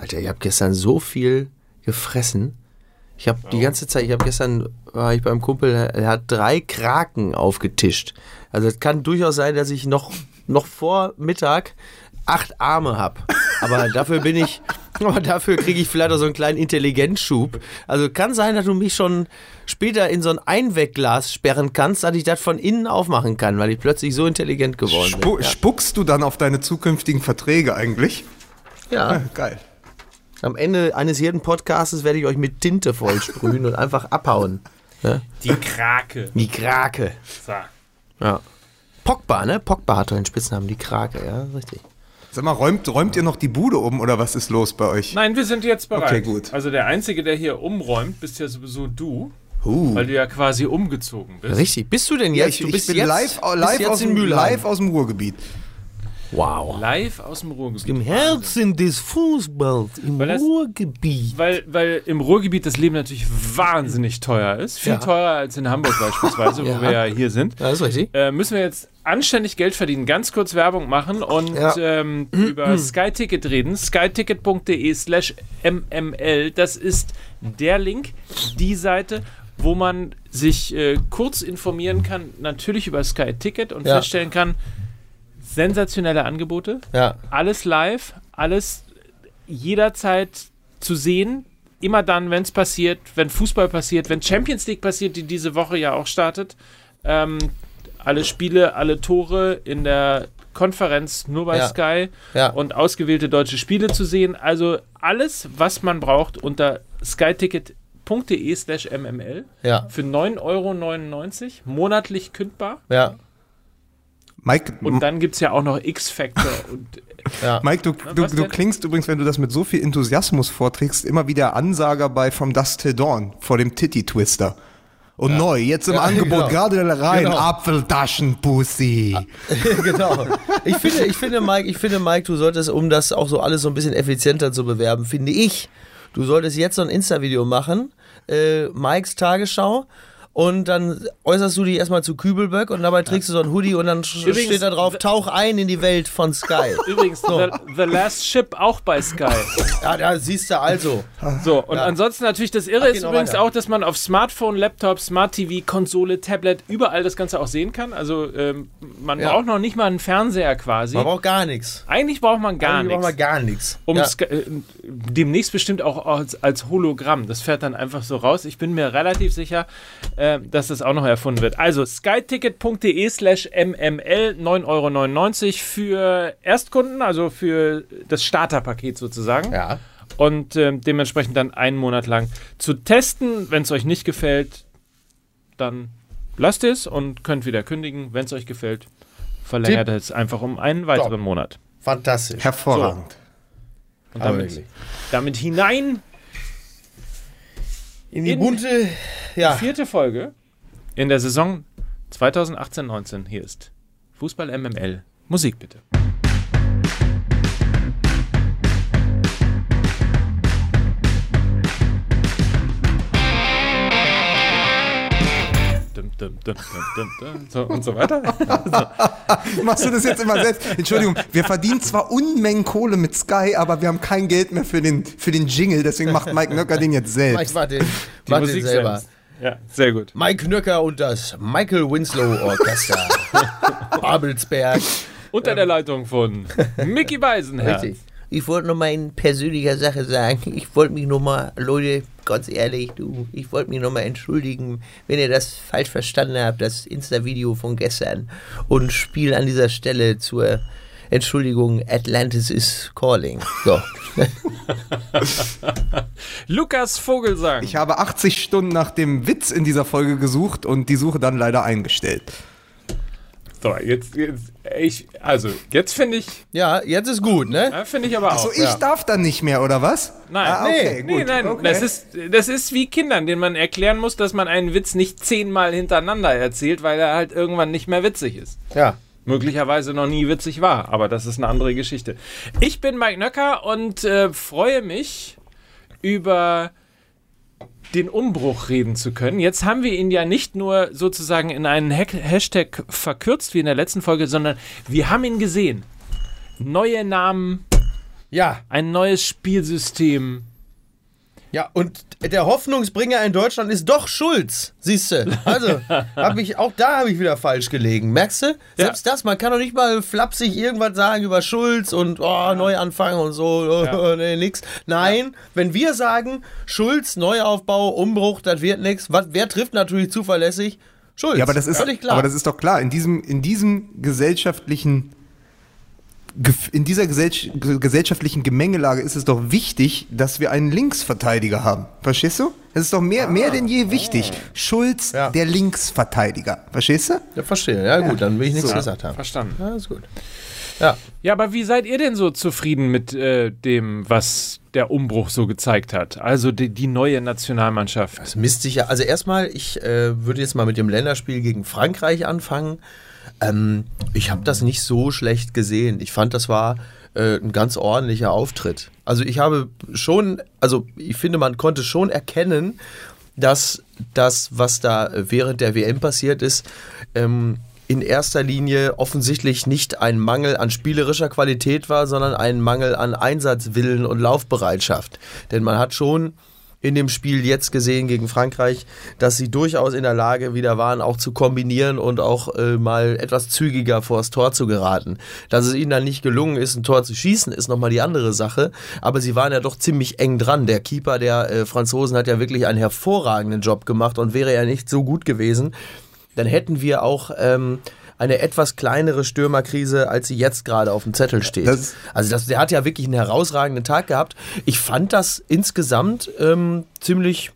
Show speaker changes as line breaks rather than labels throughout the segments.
Alter, ich habe gestern so viel gefressen. Ich habe die ganze Zeit, ich habe gestern, war ich beim Kumpel, er hat drei Kraken aufgetischt. Also es kann durchaus sein, dass ich noch, noch vor Mittag acht Arme habe. Aber dafür bin ich, aber dafür kriege ich vielleicht auch so einen kleinen Intelligenzschub. Also kann sein, dass du mich schon später in so ein Einwegglas sperren kannst, dass ich das von innen aufmachen kann, weil ich plötzlich so intelligent geworden
Spu
bin.
Spuckst du dann auf deine zukünftigen Verträge eigentlich?
Ja. ja.
Geil.
Am Ende eines jeden Podcasts werde ich euch mit Tinte vollsprühen und einfach abhauen. Ja?
Die Krake.
Die Krake.
So.
Ja. Pogba, ne? Pogba hat doch den Spitznamen, die Krake, ja, richtig.
Sag mal, räumt, räumt ihr noch die Bude um oder was ist los bei euch?
Nein, wir sind jetzt bereit.
Okay, gut.
Also der Einzige, der hier umräumt, bist ja sowieso du,
Uh.
weil du ja quasi umgezogen bist.
Richtig. Bist du denn
Ja,
jetzt?
ich,
du
ich
bist
bin
jetzt,
live,
bist
live,
jetzt
aus dem, live aus dem Ruhrgebiet.
Wow.
Live aus dem Ruhrgebiet.
Im Herzen des Fußballs, im
Weil das-
Ruhrgebiet.
Weil, weil im Ruhrgebiet das Leben natürlich wahnsinnig teuer ist. Viel
Ja.
teurer als in Hamburg beispielsweise,
Ja.
wo wir ja hier sind.
Ja, das ist richtig.
Äh, müssen wir jetzt anständig Geld verdienen, ganz kurz Werbung machen und
Ja.
ähm, über Sky Ticket reden. skyticket.de slash mml. Das ist der Link, die Seite, wo man sich äh, kurz informieren kann, natürlich über Sky Ticket und
Ja.
feststellen kann, sensationelle Angebote,
Ja.
alles live, alles jederzeit zu sehen. Immer dann, wenn es passiert, wenn Fußball passiert, wenn Champions League passiert, die diese Woche ja auch startet. Ähm, alle Spiele, alle Tore in der Konferenz nur bei
Ja.
Sky
Ja.
und ausgewählte deutsche Spiele zu sehen. Also alles, was man braucht unter skyticket.de slash mml
Ja.
für 9,99 Euro monatlich kündbar.
Ja.
Mike,
Und dann gibt es ja auch noch X-Factor und
Ja.
Mike du, du, du klingst übrigens, wenn du das mit so viel Enthusiasmus vorträgst, immer wie der Ansager bei From Dust Till Dawn vor dem Titty Twister. Und neu, jetzt im
Ja,
Angebot,
genau.
gerade rein,
Genau.
Apfeltaschenpussy.
genau. Ich finde, ich finde, Mike, ich finde, Mike, du solltest, um das auch so alles so ein bisschen effizienter zu bewerben, finde ich, du solltest jetzt so ein Insta-Video machen, äh, Mikes Tagesschau. Und dann äußerst du dich erstmal zu Kübelböck und dabei trägst du so ein Hoodie und dann
Übrigens,
steht da drauf, tauch ein in die Welt von Sky.
Übrigens, the, the Last Ship auch bei Sky.
Ja, da siehst du also.
So, und ansonsten natürlich das Irre
Ach,
ist
noch
übrigens
weiter.
auch, dass man auf Smartphone, Laptop, Smart TV, Konsole, Tablet, überall das Ganze auch sehen kann. Also ähm, man
Ja.
braucht noch nicht mal einen Fernseher quasi.
Man braucht gar nichts.
Eigentlich braucht man gar
Eigentlich braucht man
nichts.
gar nichts.
Um
ja.
Sky, äh, demnächst bestimmt auch als, als Hologramm. Das fährt dann einfach so raus. Ich bin mir relativ sicher, äh, dass das auch noch erfunden wird. Also skyticket.de slash mml 9,99 Euro für Erstkunden, also für das Starterpaket sozusagen.
ja.
Und ähm, dementsprechend dann einen Monat lang zu testen. Wenn es euch nicht gefällt, dann lasst es und könnt wieder kündigen. Wenn es euch gefällt, verlängert es einfach um einen weiteren
Top.
Monat.
Fantastisch.
Hervorragend.
Und
Aber
damit, damit hinein
In die
In-
bunte, ja.
vierte Folge in der Saison 2018-19. Hier ist Fußball MML. Musik bitte. Dum, dum, dum, dum, dum, dum. So, und so weiter.
Machst du das jetzt immer selbst? Entschuldigung, wir verdienen zwar Unmengen Kohle mit Sky, aber wir haben kein Geld mehr für den, für den Jingle, deswegen macht Mike Nöcker den jetzt selbst.
mach den,
Die
mach den
Musik
selber.
selbst. Ja, sehr gut.
Mike Knöcker und das Michael Winslow Orchester. Babelsberg.
Unter der Leitung von Mickey Beisenherz.
Richtig. Ich wollte noch mal in persönlicher Sache sagen, ich wollte mich noch mal, Leute, ganz ehrlich, du, ich wollte mich noch mal entschuldigen, wenn ihr das falsch verstanden habt, das Insta-Video von gestern und spiel an dieser Stelle zur Entschuldigung, Atlantis is calling. So.
Lukas Vogelsang.
Ich habe 80 Stunden nach dem Witz in dieser Folge gesucht und die Suche dann leider eingestellt.
So, jetzt, jetzt ich, also, jetzt finde ich,
Ja, jetzt ist gut, ne?
ja, finde ich aber auch.
So, ich
ja.
darf dann nicht mehr, oder was?
Nein,
ah, okay,
nee,
gut.
nein,
okay.
das ist, das ist wie Kindern, denen man erklären muss, dass man einen Witz nicht zehnmal hintereinander erzählt, weil er halt irgendwann nicht mehr witzig ist.
Ja.
Möglicherweise noch nie witzig war, aber das ist eine andere Geschichte. Ich bin Mike Nöcker und äh, freue mich über den Umbruch reden zu können. Jetzt haben wir ihn ja nicht nur sozusagen in einen Hashtag verkürzt wie in der letzten Folge, sondern wir haben ihn gesehen. Neue Namen,
Ja,
Ein neues Spielsystem.
Ja, und der Hoffnungsbringer in Deutschland ist doch Schulz, siehst du. Also, hab ich, auch da habe ich wieder falsch gelegen. Merkst du? Selbst das, man kann doch nicht mal flapsig irgendwas sagen über Schulz und oh, Neuanfang und so,
Ja.
nee, nix. Nein, wenn wir sagen, Schulz, Neuaufbau, Umbruch, das wird nix, was, wer trifft natürlich zuverlässig? Schulz.
Ja, aber das ist,
völlig klar.
aber das ist doch klar. In diesem, in diesem gesellschaftlichen, in dieser gesell gesellschaftlichen Gemengelage ist es doch wichtig, dass wir einen Linksverteidiger haben. Verstehst du? Das ist doch mehr, mehr denn je wichtig. Schulz,
Ah. Ja.
der Linksverteidiger. Verstehst du?
ja, verstehe. Ja, gut, dann will ich nichts
So.
gesagt haben.
Verstanden.
Ja, ist gut. Ja.
Ja, aber wie seid ihr denn so zufrieden mit äh, dem, was der Umbruch so gezeigt hat? Also die, die neue Nationalmannschaft.
Das misst sich ja. Also erstmal, ich äh, würde jetzt mal mit dem Länderspiel gegen Frankreich anfangen. Ähm, ich habe das nicht so schlecht gesehen. Ich fand, das war äh, ein ganz ordentlicher Auftritt. Also ich habe schon, also ich finde, man konnte schon erkennen, dass das, was da während der WM passiert ist, ähm, in erster Linie offensichtlich nicht ein Mangel an spielerischer Qualität war, sondern ein Mangel an Einsatzwillen und Laufbereitschaft. Denn man hat schon in dem Spiel jetzt gesehen gegen Frankreich, dass sie durchaus in der Lage wieder waren, auch zu kombinieren und auch äh, mal etwas zügiger vors Tor zu geraten. Dass es ihnen dann nicht gelungen ist, ein Tor zu schießen, ist nochmal die andere Sache. Aber sie waren ja doch ziemlich eng dran. Der Keeper der äh, Franzosen hat ja wirklich einen hervorragenden Job gemacht und wäre er nicht so gut gewesen, dann hätten wir auch ähm, eine etwas kleinere Stürmerkrise, als sie jetzt gerade auf dem Zettel steht.
Das-
also das, der hat ja wirklich einen herausragenden Tag gehabt. Ich fand das insgesamt ähm, ziemlich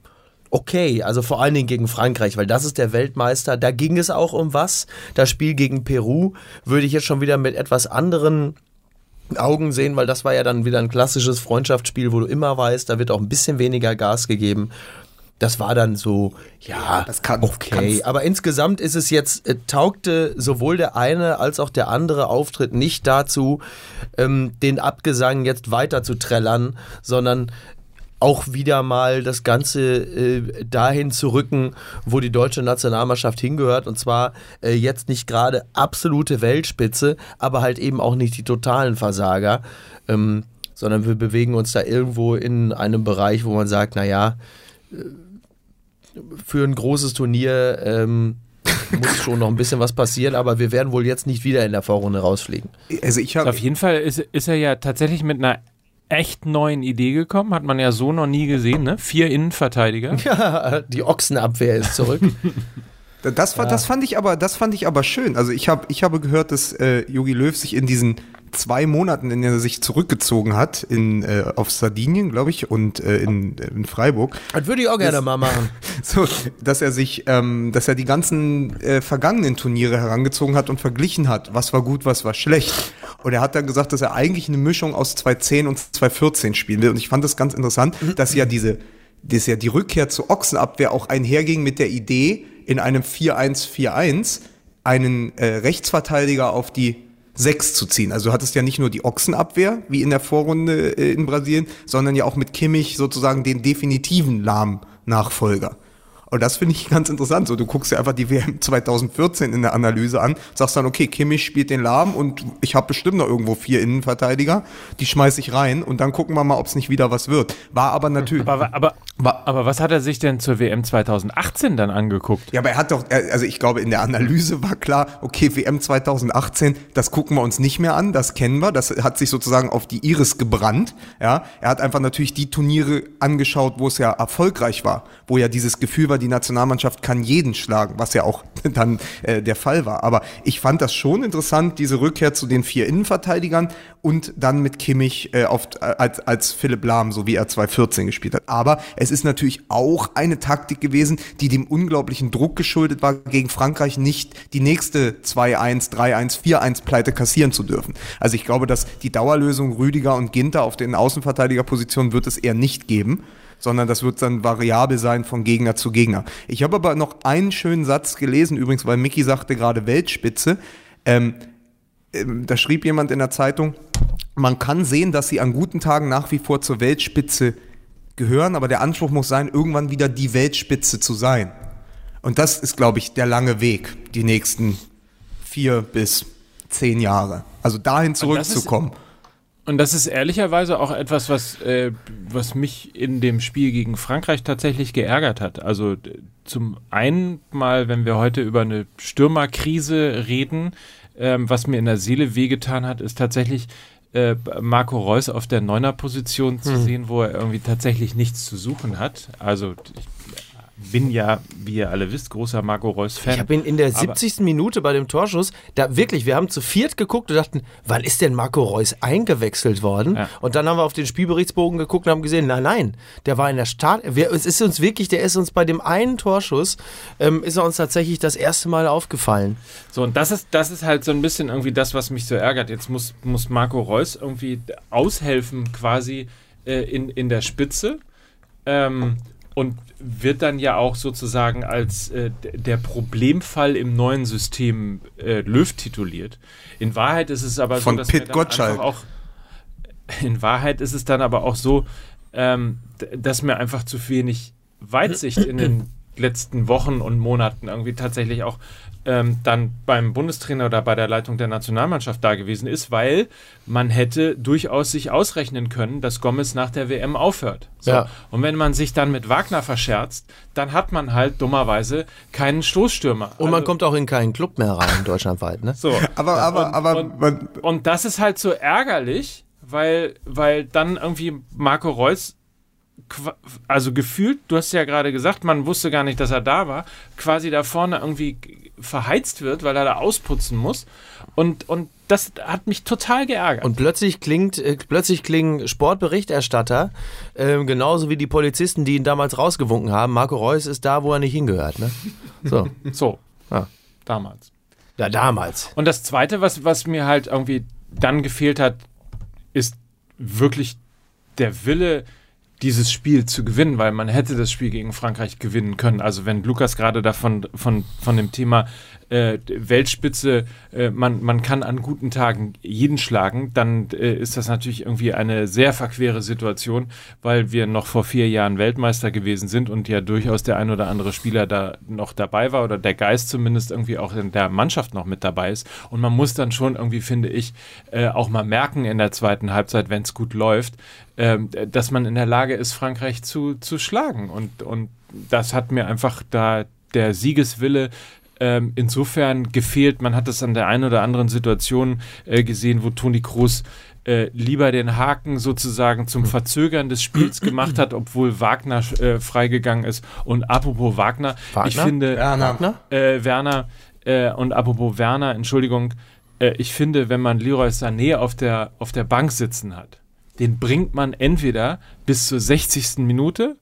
okay, also vor allen Dingen gegen Frankreich, weil das ist der Weltmeister. Da ging es auch um was. Das Spiel gegen Peru würde ich jetzt schon wieder mit etwas anderen Augen sehen, weil das war ja dann wieder ein klassisches Freundschaftsspiel, wo du immer weißt, da wird auch ein bisschen weniger Gas gegeben. Das war dann so, ja,
Das kann-
okay. Aber insgesamt ist es jetzt, äh, taugte sowohl der eine als auch der andere Auftritt nicht dazu, ähm, den Abgesang jetzt weiter zu trällern, sondern auch wieder mal das Ganze äh, dahin zu rücken, wo die deutsche Nationalmannschaft hingehört. Und zwar äh, jetzt nicht gerade absolute Weltspitze, aber halt eben auch nicht die totalen Versager, ähm, sondern wir bewegen uns da irgendwo in einem Bereich, wo man sagt, naja, für ein großes Turnier ähm, muss schon noch ein bisschen was passieren, aber wir werden wohl jetzt nicht wieder in der Vorrunde rausfliegen.
Also ich habe
Auf jeden Fall ist, ist er ja tatsächlich mit einer echt neuen Idee gekommen. Hat man ja so noch nie gesehen, ne? Vier Innenverteidiger.
Ja, die Ochsenabwehr ist zurück.
Das, fa- das, fand ich aber, das fand ich aber schön. Also ich, hab, ich habe gehört, dass äh, Jogi Löw sich in diesen zwei Monaten, in denen er sich zurückgezogen hat, in, äh, auf Sardinien, glaube ich, und äh, in, in Freiburg,
Das würde ich auch gerne mal machen.
so, dass er sich, ähm, dass er die ganzen äh, vergangenen Turniere herangezogen hat und verglichen hat, was war gut, was war schlecht. Und er hat dann gesagt, dass er eigentlich eine Mischung aus 2010 und 2014 spielen will. Und ich fand das ganz interessant, dass ja diese, dass ja die Rückkehr zur Ochsenabwehr auch einherging mit der Idee, in einem 4-1-4-1 einen äh, Rechtsverteidiger auf die 6 zu ziehen. Also du hattest ja nicht nur die Ochsenabwehr, wie in der Vorrunde äh, in Brasilien, sondern ja auch mit Kimmich sozusagen den definitiven Lahm-Nachfolger. Und das finde ich ganz interessant. So, du guckst dir einfach die WM 2014 in der Analyse an, sagst dann, okay, Kimmich spielt den Lahm und ich habe bestimmt noch irgendwo vier Innenverteidiger, die schmeiß ich rein und dann gucken wir mal, ob es nicht wieder was wird. War aber natürlich.
Aber, aber,
Wa-
aber was hat er sich denn zur WM 2018 dann angeguckt?
Ja, aber er hat doch, also ich glaube, in der Analyse war klar, okay, WM 2018, das gucken wir uns nicht mehr an, das kennen wir, das hat sich sozusagen auf die Iris gebrannt, ja. Er hat einfach natürlich die Turniere angeschaut, wo es ja erfolgreich war, wo ja dieses Gefühl war, die Nationalmannschaft kann jeden schlagen, was ja auch dann äh, der Fall war. Aber ich fand das schon interessant, diese Rückkehr zu den vier Innenverteidigern und dann mit Kimmich äh, auf, äh, als, als Philipp Lahm, so wie er 2014 gespielt hat. Aber es ist natürlich auch eine Taktik gewesen, die dem unglaublichen Druck geschuldet war, gegen Frankreich nicht die nächste 2-1, 3-1, 4-1 Pleite kassieren zu dürfen. Also ich glaube, dass die Dauerlösung Rüdiger und Ginter auf den Außenverteidigerpositionen wird es eher nicht geben sondern das wird dann variabel sein von Gegner zu Gegner. Ich habe aber noch einen schönen Satz gelesen, übrigens, weil Mickey sagte gerade Weltspitze. Ähm, ähm, da schrieb jemand in der Zeitung, man kann sehen, dass sie an guten Tagen nach wie vor zur Weltspitze gehören, aber der Anspruch muss sein, irgendwann wieder die Weltspitze zu sein. Und das ist, glaube ich, der lange Weg, die nächsten vier bis zehn Jahre. Also dahin zurückzukommen.
Und das ist ehrlicherweise auch etwas, was, äh, was mich in dem Spiel gegen Frankreich tatsächlich geärgert hat. Also zum einen mal, wenn wir heute über eine Stürmerkrise reden, ähm, was mir in der Seele wehgetan hat, ist tatsächlich äh, Marco Reus auf der Neuner-Position zu hm. sehen, wo er irgendwie tatsächlich nichts zu suchen hat. Also ich bin ja, wie ihr alle wisst, großer Marco Reus-Fan.
Ich habe ihn in der 70. Minute bei dem Torschuss, da wirklich, wir haben zu viert geguckt und dachten, wann ist denn Marco Reus eingewechselt worden? Ja. Und dann haben wir auf den Spielberichtsbogen geguckt und haben gesehen, nein, nein, der war in der Start. Wir, es ist uns wirklich, der ist uns bei dem einen Torschuss, ähm, ist er uns tatsächlich das erste Mal aufgefallen.
So, und das ist, das ist halt so ein bisschen irgendwie das, was mich so ärgert. Jetzt muss, muss Marco Reus irgendwie aushelfen, quasi äh, in, in der Spitze. Ähm, und wird dann ja auch sozusagen als äh, der Problemfall im neuen System äh, Löw tituliert. In Wahrheit ist es aber
Von
so, dass
Pit Gottschalk.
auch in Wahrheit ist es dann aber auch so, ähm, dass mir einfach zu wenig Weitsicht in den letzten Wochen und Monaten irgendwie tatsächlich auch ähm, dann beim Bundestrainer oder bei der Leitung der Nationalmannschaft da gewesen ist, weil man hätte durchaus sich ausrechnen können, dass Gomez nach der WM aufhört. So. Ja. Und wenn man sich dann mit Wagner verscherzt, dann hat man halt dummerweise keinen Stoßstürmer.
Und man also, kommt auch in keinen Club mehr rein, deutschlandweit. Ne?
So.
Aber, aber,
und,
aber.
Und, und das ist halt so ärgerlich, weil, weil dann irgendwie Marco Reus also gefühlt, du hast ja gerade gesagt, man wusste gar nicht, dass er da war, quasi da vorne irgendwie verheizt wird, weil er da ausputzen muss. Und, und das hat mich total geärgert.
Und plötzlich klingt, äh, plötzlich klingen Sportberichterstatter, äh, genauso wie die Polizisten, die ihn damals rausgewunken haben. Marco Reus ist da, wo er nicht hingehört. Ne?
So. so. Ja. Damals.
Ja, damals.
Und das Zweite, was, was mir halt irgendwie dann gefehlt hat, ist wirklich der Wille, dieses Spiel zu gewinnen, weil man hätte das Spiel gegen Frankreich gewinnen können. Also wenn Lukas gerade davon von, von dem Thema äh, Weltspitze, äh, man, man kann an guten Tagen jeden schlagen, dann äh, ist das natürlich irgendwie eine sehr verquere Situation, weil wir noch vor vier Jahren Weltmeister gewesen sind und ja durchaus der ein oder andere Spieler da noch dabei war oder der Geist zumindest irgendwie auch in der Mannschaft noch mit dabei ist. Und man muss dann schon irgendwie, finde ich, äh, auch mal merken in der zweiten Halbzeit, wenn es gut läuft, ähm, dass man in der Lage ist, Frankreich zu, zu schlagen. Und, und das hat mir einfach da der Siegeswille ähm, insofern gefehlt. Man hat das an der einen oder anderen Situation äh, gesehen, wo Toni Kroos äh, lieber den Haken sozusagen zum Verzögern des Spiels gemacht hat, obwohl Wagner äh, freigegangen ist. Und apropos Wagner, Wagner? ich finde Werner, äh, Werner äh, und apropos Werner, Entschuldigung, äh, ich finde, wenn man Leroy Sané auf der, auf der Bank sitzen hat, den bringt man entweder bis zur 60. Minute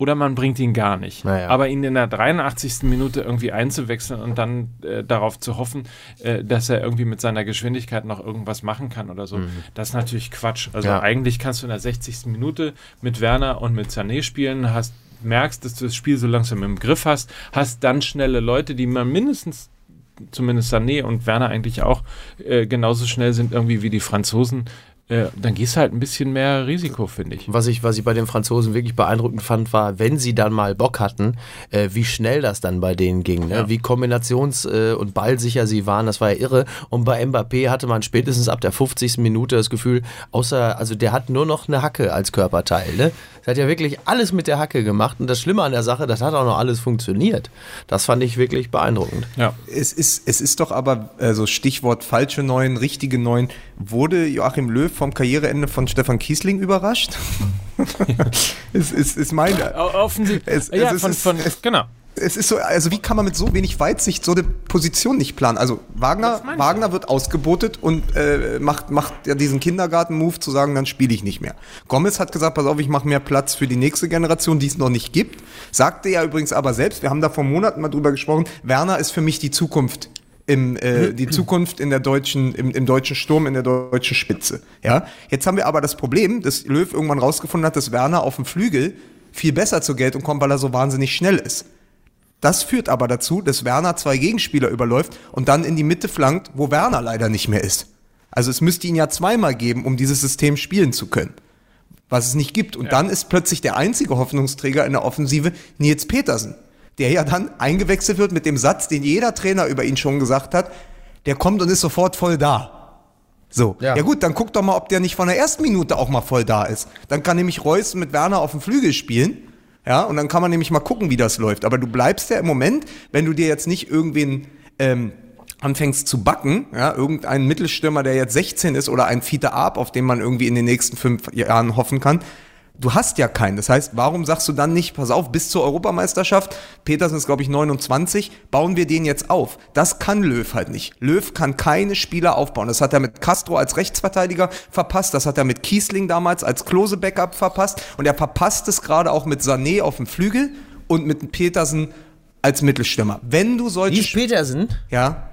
oder man bringt ihn gar nicht. Naja. Aber ihn in der 83. Minute irgendwie einzuwechseln und dann äh, darauf zu hoffen, äh, dass er irgendwie mit seiner Geschwindigkeit noch irgendwas machen kann oder so, mhm. das ist natürlich Quatsch. Also ja. eigentlich kannst du in der 60. Minute mit Werner und mit Sané spielen, hast, merkst, dass du das Spiel so langsam im Griff hast, hast dann schnelle Leute, die man mindestens zumindest Sané und Werner eigentlich auch äh, genauso schnell sind irgendwie wie die Franzosen, dann gehst du halt ein bisschen mehr Risiko, finde ich.
Was ich. Was ich bei den Franzosen wirklich beeindruckend fand, war, wenn sie dann mal Bock hatten, äh, wie schnell das dann bei denen ging. Ne? Ja. Wie kombinations- äh, und ballsicher sie waren, das war ja irre. Und bei Mbappé hatte man spätestens ab der 50. Minute das Gefühl, außer, also der hat nur noch eine Hacke als Körperteil. Ne? Er hat ja wirklich alles mit der Hacke gemacht. Und das Schlimme an der Sache, das hat auch noch alles funktioniert. Das fand ich wirklich beeindruckend.
Ja. Es ist, es ist doch aber, also Stichwort falsche Neuen, richtige Neuen, wurde Joachim Löw vom Karriereende von Stefan Kiesling überrascht? es ist, ist meine.
Offensichtlich. ja, von, von, genau
es ist so, also wie kann man mit so wenig Weitsicht so eine Position nicht planen? Also Wagner, Wagner wird ausgebotet und äh, macht, macht ja diesen Kindergarten-Move zu sagen, dann spiele ich nicht mehr. Gomez hat gesagt, pass auf, ich mache mehr Platz für die nächste Generation, die es noch nicht gibt. Sagte ja übrigens aber selbst, wir haben da vor Monaten mal drüber gesprochen, Werner ist für mich die Zukunft im, äh, die Zukunft in der deutschen, im, im deutschen Sturm, in der deutschen Spitze. Ja, jetzt haben wir aber das Problem, dass Löw irgendwann rausgefunden hat, dass Werner auf dem Flügel viel besser zur Geltung kommt, weil er so wahnsinnig schnell ist. Das führt aber dazu, dass Werner zwei Gegenspieler überläuft und dann in die Mitte flankt, wo Werner leider nicht mehr ist. Also es müsste ihn ja zweimal geben, um dieses System spielen zu können. Was es nicht gibt. Und ja. dann ist plötzlich der einzige Hoffnungsträger in der Offensive Nils Petersen, der ja dann eingewechselt wird mit dem Satz, den jeder Trainer über ihn schon gesagt hat, der kommt und ist sofort voll da. So. Ja.
Ja.
gut, dann guck doch mal, ob der nicht von der ersten Minute auch mal voll da ist. Dann kann nämlich Reus mit Werner auf dem Flügel spielen. Ja, und dann kann man nämlich mal gucken, wie das läuft. Aber du bleibst ja im Moment, wenn du dir jetzt nicht irgendwen ähm, anfängst zu backen, ja, irgendeinen Mittelstürmer, der jetzt 16 ist oder ein Fiete Arp, auf den man irgendwie in den nächsten fünf Jahren hoffen kann, du hast ja keinen. Das heißt, warum sagst du dann nicht, pass auf, bis zur Europameisterschaft, Petersen ist glaube ich 29, bauen wir den jetzt auf. Das kann Löw halt nicht. Löw kann keine Spieler aufbauen. Das hat er mit Castro als Rechtsverteidiger verpasst, das hat er mit Kiesling damals als Klose-Backup verpasst und er verpasst es gerade auch mit Sané auf dem Flügel und mit Petersen als Mittelstürmer. Wenn du solche...
Nils Petersen
ja,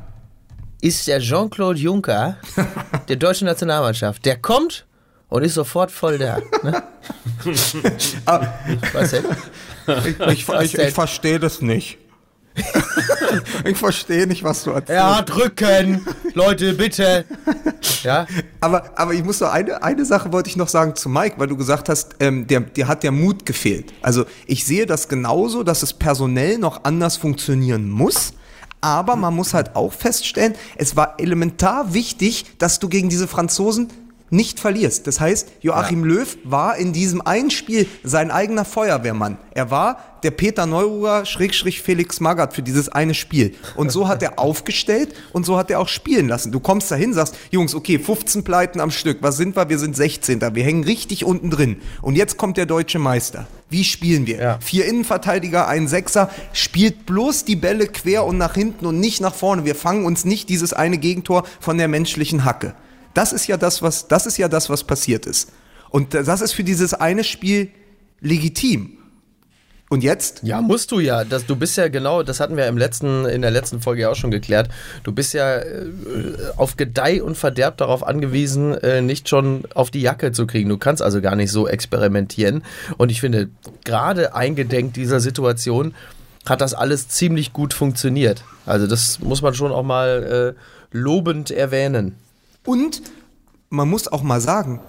ist der Jean-Claude Juncker der deutschen Nationalmannschaft. Der kommt und ist sofort voll da. Ne? Was denn?
ich, ich, ich, ich verstehe das nicht. ich verstehe nicht, was du erzählst.
Ja, drücken! Leute, bitte! Ja?
Aber, aber ich muss noch eine, eine Sache wollte ich noch sagen zu Mike, weil du gesagt hast, ähm, der, der hat der Mut gefehlt. Also ich sehe das genauso, dass es personell noch anders funktionieren muss. Aber man muss halt auch feststellen, es war elementar wichtig, dass du gegen diese Franzosen nicht verlierst. Das heißt, Joachim ja. Löw war in diesem einen Spiel sein eigener Feuerwehrmann. Er war der Peter Neururer Schrägstrich Felix Magath für dieses eine Spiel. Und so hat er aufgestellt und so hat er auch spielen lassen. Du kommst dahin, sagst, Jungs, okay, 15 Pleiten am Stück. Was sind wir? Wir sind 16. Wir hängen richtig unten drin. Und jetzt kommt der deutsche Meister. Wie spielen wir? Ja. Vier Innenverteidiger, ein Sechser. Spielt bloß die Bälle quer und nach hinten und nicht nach vorne. Wir fangen uns nicht dieses eine Gegentor von der menschlichen Hacke. Das ist ja das, was, das ist ja das, was passiert ist. Und das ist für dieses eine Spiel legitim. Und jetzt?
Ja, musst du ja. Das, du bist ja genau, das hatten wir im letzten, in der letzten Folge ja auch schon geklärt. Du bist ja äh, auf Gedeih und Verderb darauf angewiesen, äh, nicht schon auf die Jacke zu kriegen. Du kannst also gar nicht so experimentieren. Und ich finde, gerade eingedenk dieser Situation hat das alles ziemlich gut funktioniert. Also das muss man schon auch mal äh, lobend erwähnen.
Und man muss auch mal sagen,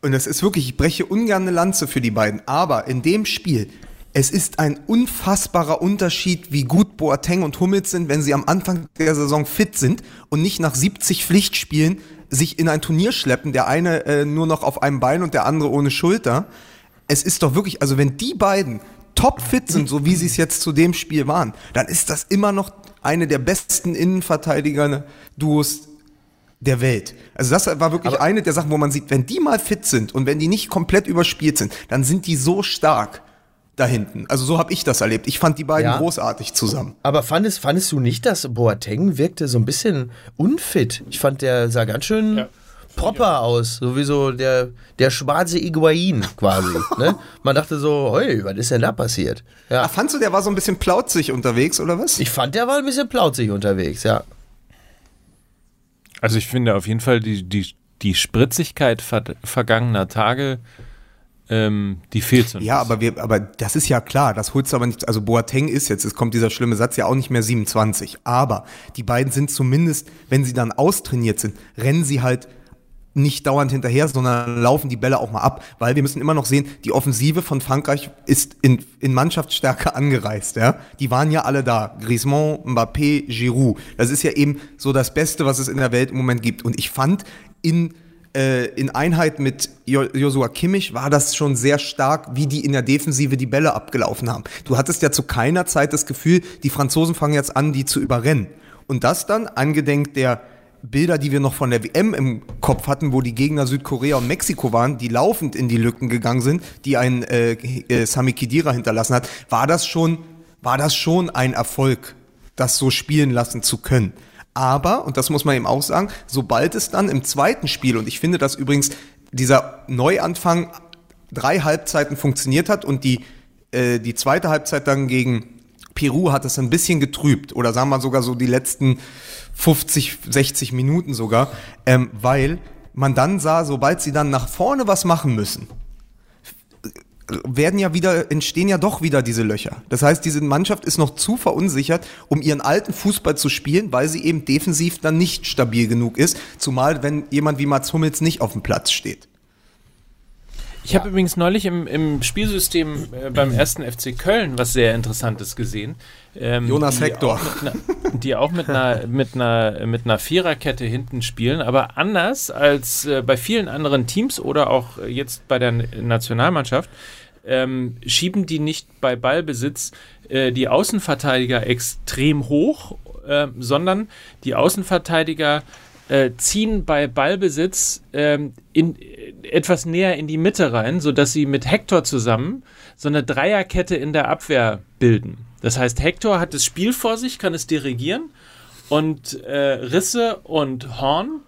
und das ist wirklich, ich breche ungern eine Lanze für die beiden, aber in dem Spiel, es ist ein unfassbarer Unterschied, wie gut Boateng und Hummels sind, wenn sie am Anfang der Saison fit sind und nicht nach 70 Pflichtspielen sich in ein Turnier schleppen, der eine äh, nur noch auf einem Bein und der andere ohne Schulter. Es ist doch wirklich, also wenn die beiden topfit sind, so wie sie es jetzt zu dem Spiel waren, dann ist das immer noch eine der besten Innenverteidiger-Duos der Welt. Also das war wirklich Aber eine der Sachen, wo man sieht, wenn die mal fit sind und wenn die nicht komplett überspielt sind, dann sind die so stark da hinten. Also so habe ich das erlebt. Ich fand die beiden ja. großartig zusammen.
Aber fandest, fandest du nicht, dass Boateng wirkte so ein bisschen unfit? Ich fand, der sah ganz schön ja. proper ja. aus. Sowieso der, der schwarze Iguain quasi. ne? Man dachte so, hey, was ist denn da passiert?
Ja. Ach, fandst du, der war so ein bisschen plauzig unterwegs oder was?
Ich fand, der war ein bisschen plauzig unterwegs, ja.
Also ich finde auf jeden Fall die, die, die Spritzigkeit ver vergangener Tage, ähm, die fehlt so.
Ja, aber, wir, aber das ist ja klar, das holst du aber nicht, also Boateng ist jetzt, es kommt dieser schlimme Satz, ja auch nicht mehr 27, aber die beiden sind zumindest, wenn sie dann austrainiert sind, rennen sie halt nicht dauernd hinterher, sondern laufen die Bälle auch mal ab, weil wir müssen immer noch sehen, die Offensive von Frankreich ist in, in Mannschaftsstärke angereist, ja. Die waren ja alle da. Griezmann, Mbappé, Giroud. Das ist ja eben so das Beste, was es in der Welt im Moment gibt. Und ich fand in äh, in Einheit mit Joshua Kimmich war das schon sehr stark, wie die in der Defensive die Bälle abgelaufen haben. Du hattest ja zu keiner Zeit das Gefühl, die Franzosen fangen jetzt an, die zu überrennen. Und das dann angedenk der Bilder, die wir noch von der WM im Kopf hatten, wo die Gegner Südkorea und Mexiko waren, die laufend in die Lücken gegangen sind, die ein äh, äh, Sami Khedira hinterlassen hat, war das schon, war das schon ein Erfolg, das so spielen lassen zu können. Aber, und das muss man eben auch sagen, sobald es dann im zweiten Spiel, und ich finde, dass übrigens dieser Neuanfang drei Halbzeiten funktioniert hat und die, äh, die zweite Halbzeit dann gegen Peru hat es ein bisschen getrübt oder sagen wir sogar so die letzten 50, 60 Minuten sogar, ähm, weil man dann sah, sobald sie dann nach vorne was machen müssen, werden ja wieder, entstehen ja doch wieder diese Löcher. Das heißt, diese Mannschaft ist noch zu verunsichert, um ihren alten Fußball zu spielen, weil sie eben defensiv dann nicht stabil genug ist, zumal wenn jemand wie Mats Hummels nicht auf dem Platz steht.
Ich habe übrigens neulich im, im Spielsystem äh, beim ersten FC Köln was sehr Interessantes gesehen. Ähm,
Jonas
die
Hector.
Auch einer, die auch mit einer, mit, einer, mit einer Viererkette hinten spielen, aber anders als äh, bei vielen anderen Teams oder auch jetzt bei der Nationalmannschaft ähm, schieben die nicht bei Ballbesitz äh, die Außenverteidiger extrem hoch, äh, sondern die Außenverteidiger äh, ziehen bei Ballbesitz ähm, in, etwas näher in die Mitte rein, sodass sie mit Hector zusammen so eine Dreierkette in der Abwehr bilden. Das heißt, Hector hat das Spiel vor sich, kann es dirigieren und äh, Risse und Horn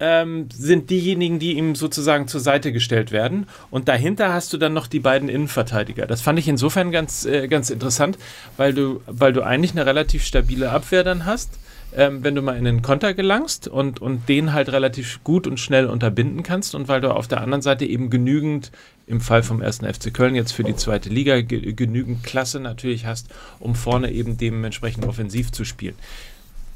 ähm, sind diejenigen, die ihm sozusagen zur Seite gestellt werden. Und dahinter hast du dann noch die beiden Innenverteidiger. Das fand ich insofern ganz, äh, ganz interessant, weil du, weil du eigentlich eine relativ stabile Abwehr dann hast. Ähm, wenn du mal in den Konter gelangst und, und den halt relativ gut und schnell unterbinden kannst und weil du auf der anderen Seite eben genügend, im Fall vom ersten FC Köln jetzt für die zweite Liga, ge genügend Klasse natürlich hast, um vorne eben dementsprechend offensiv zu spielen.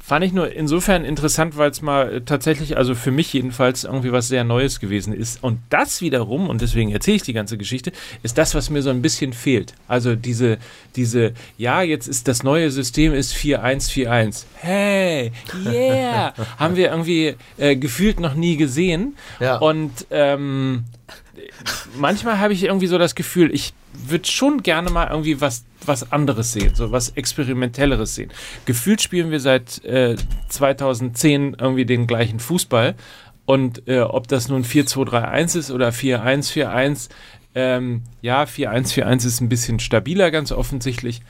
Fand ich nur insofern interessant, weil es mal tatsächlich, also für mich jedenfalls, irgendwie was sehr Neues gewesen ist. Und das wiederum, und deswegen erzähle ich die ganze Geschichte, ist das, was mir so ein bisschen fehlt. Also diese, diese, ja, jetzt ist das neue System ist 4-1-4-1. Hey, yeah! Haben wir irgendwie äh, gefühlt noch nie gesehen.
Ja.
Und ähm, manchmal habe ich irgendwie so das Gefühl, ich würde schon gerne mal irgendwie was, was anderes sehen, so was Experimentelleres sehen. Gefühlt spielen wir seit äh, 2010 irgendwie den gleichen Fußball. Und äh, ob das nun 4-2-3-1 ist oder 4-1-4-1, ähm, ja, 4-1-4-1 ist ein bisschen stabiler, ganz offensichtlich.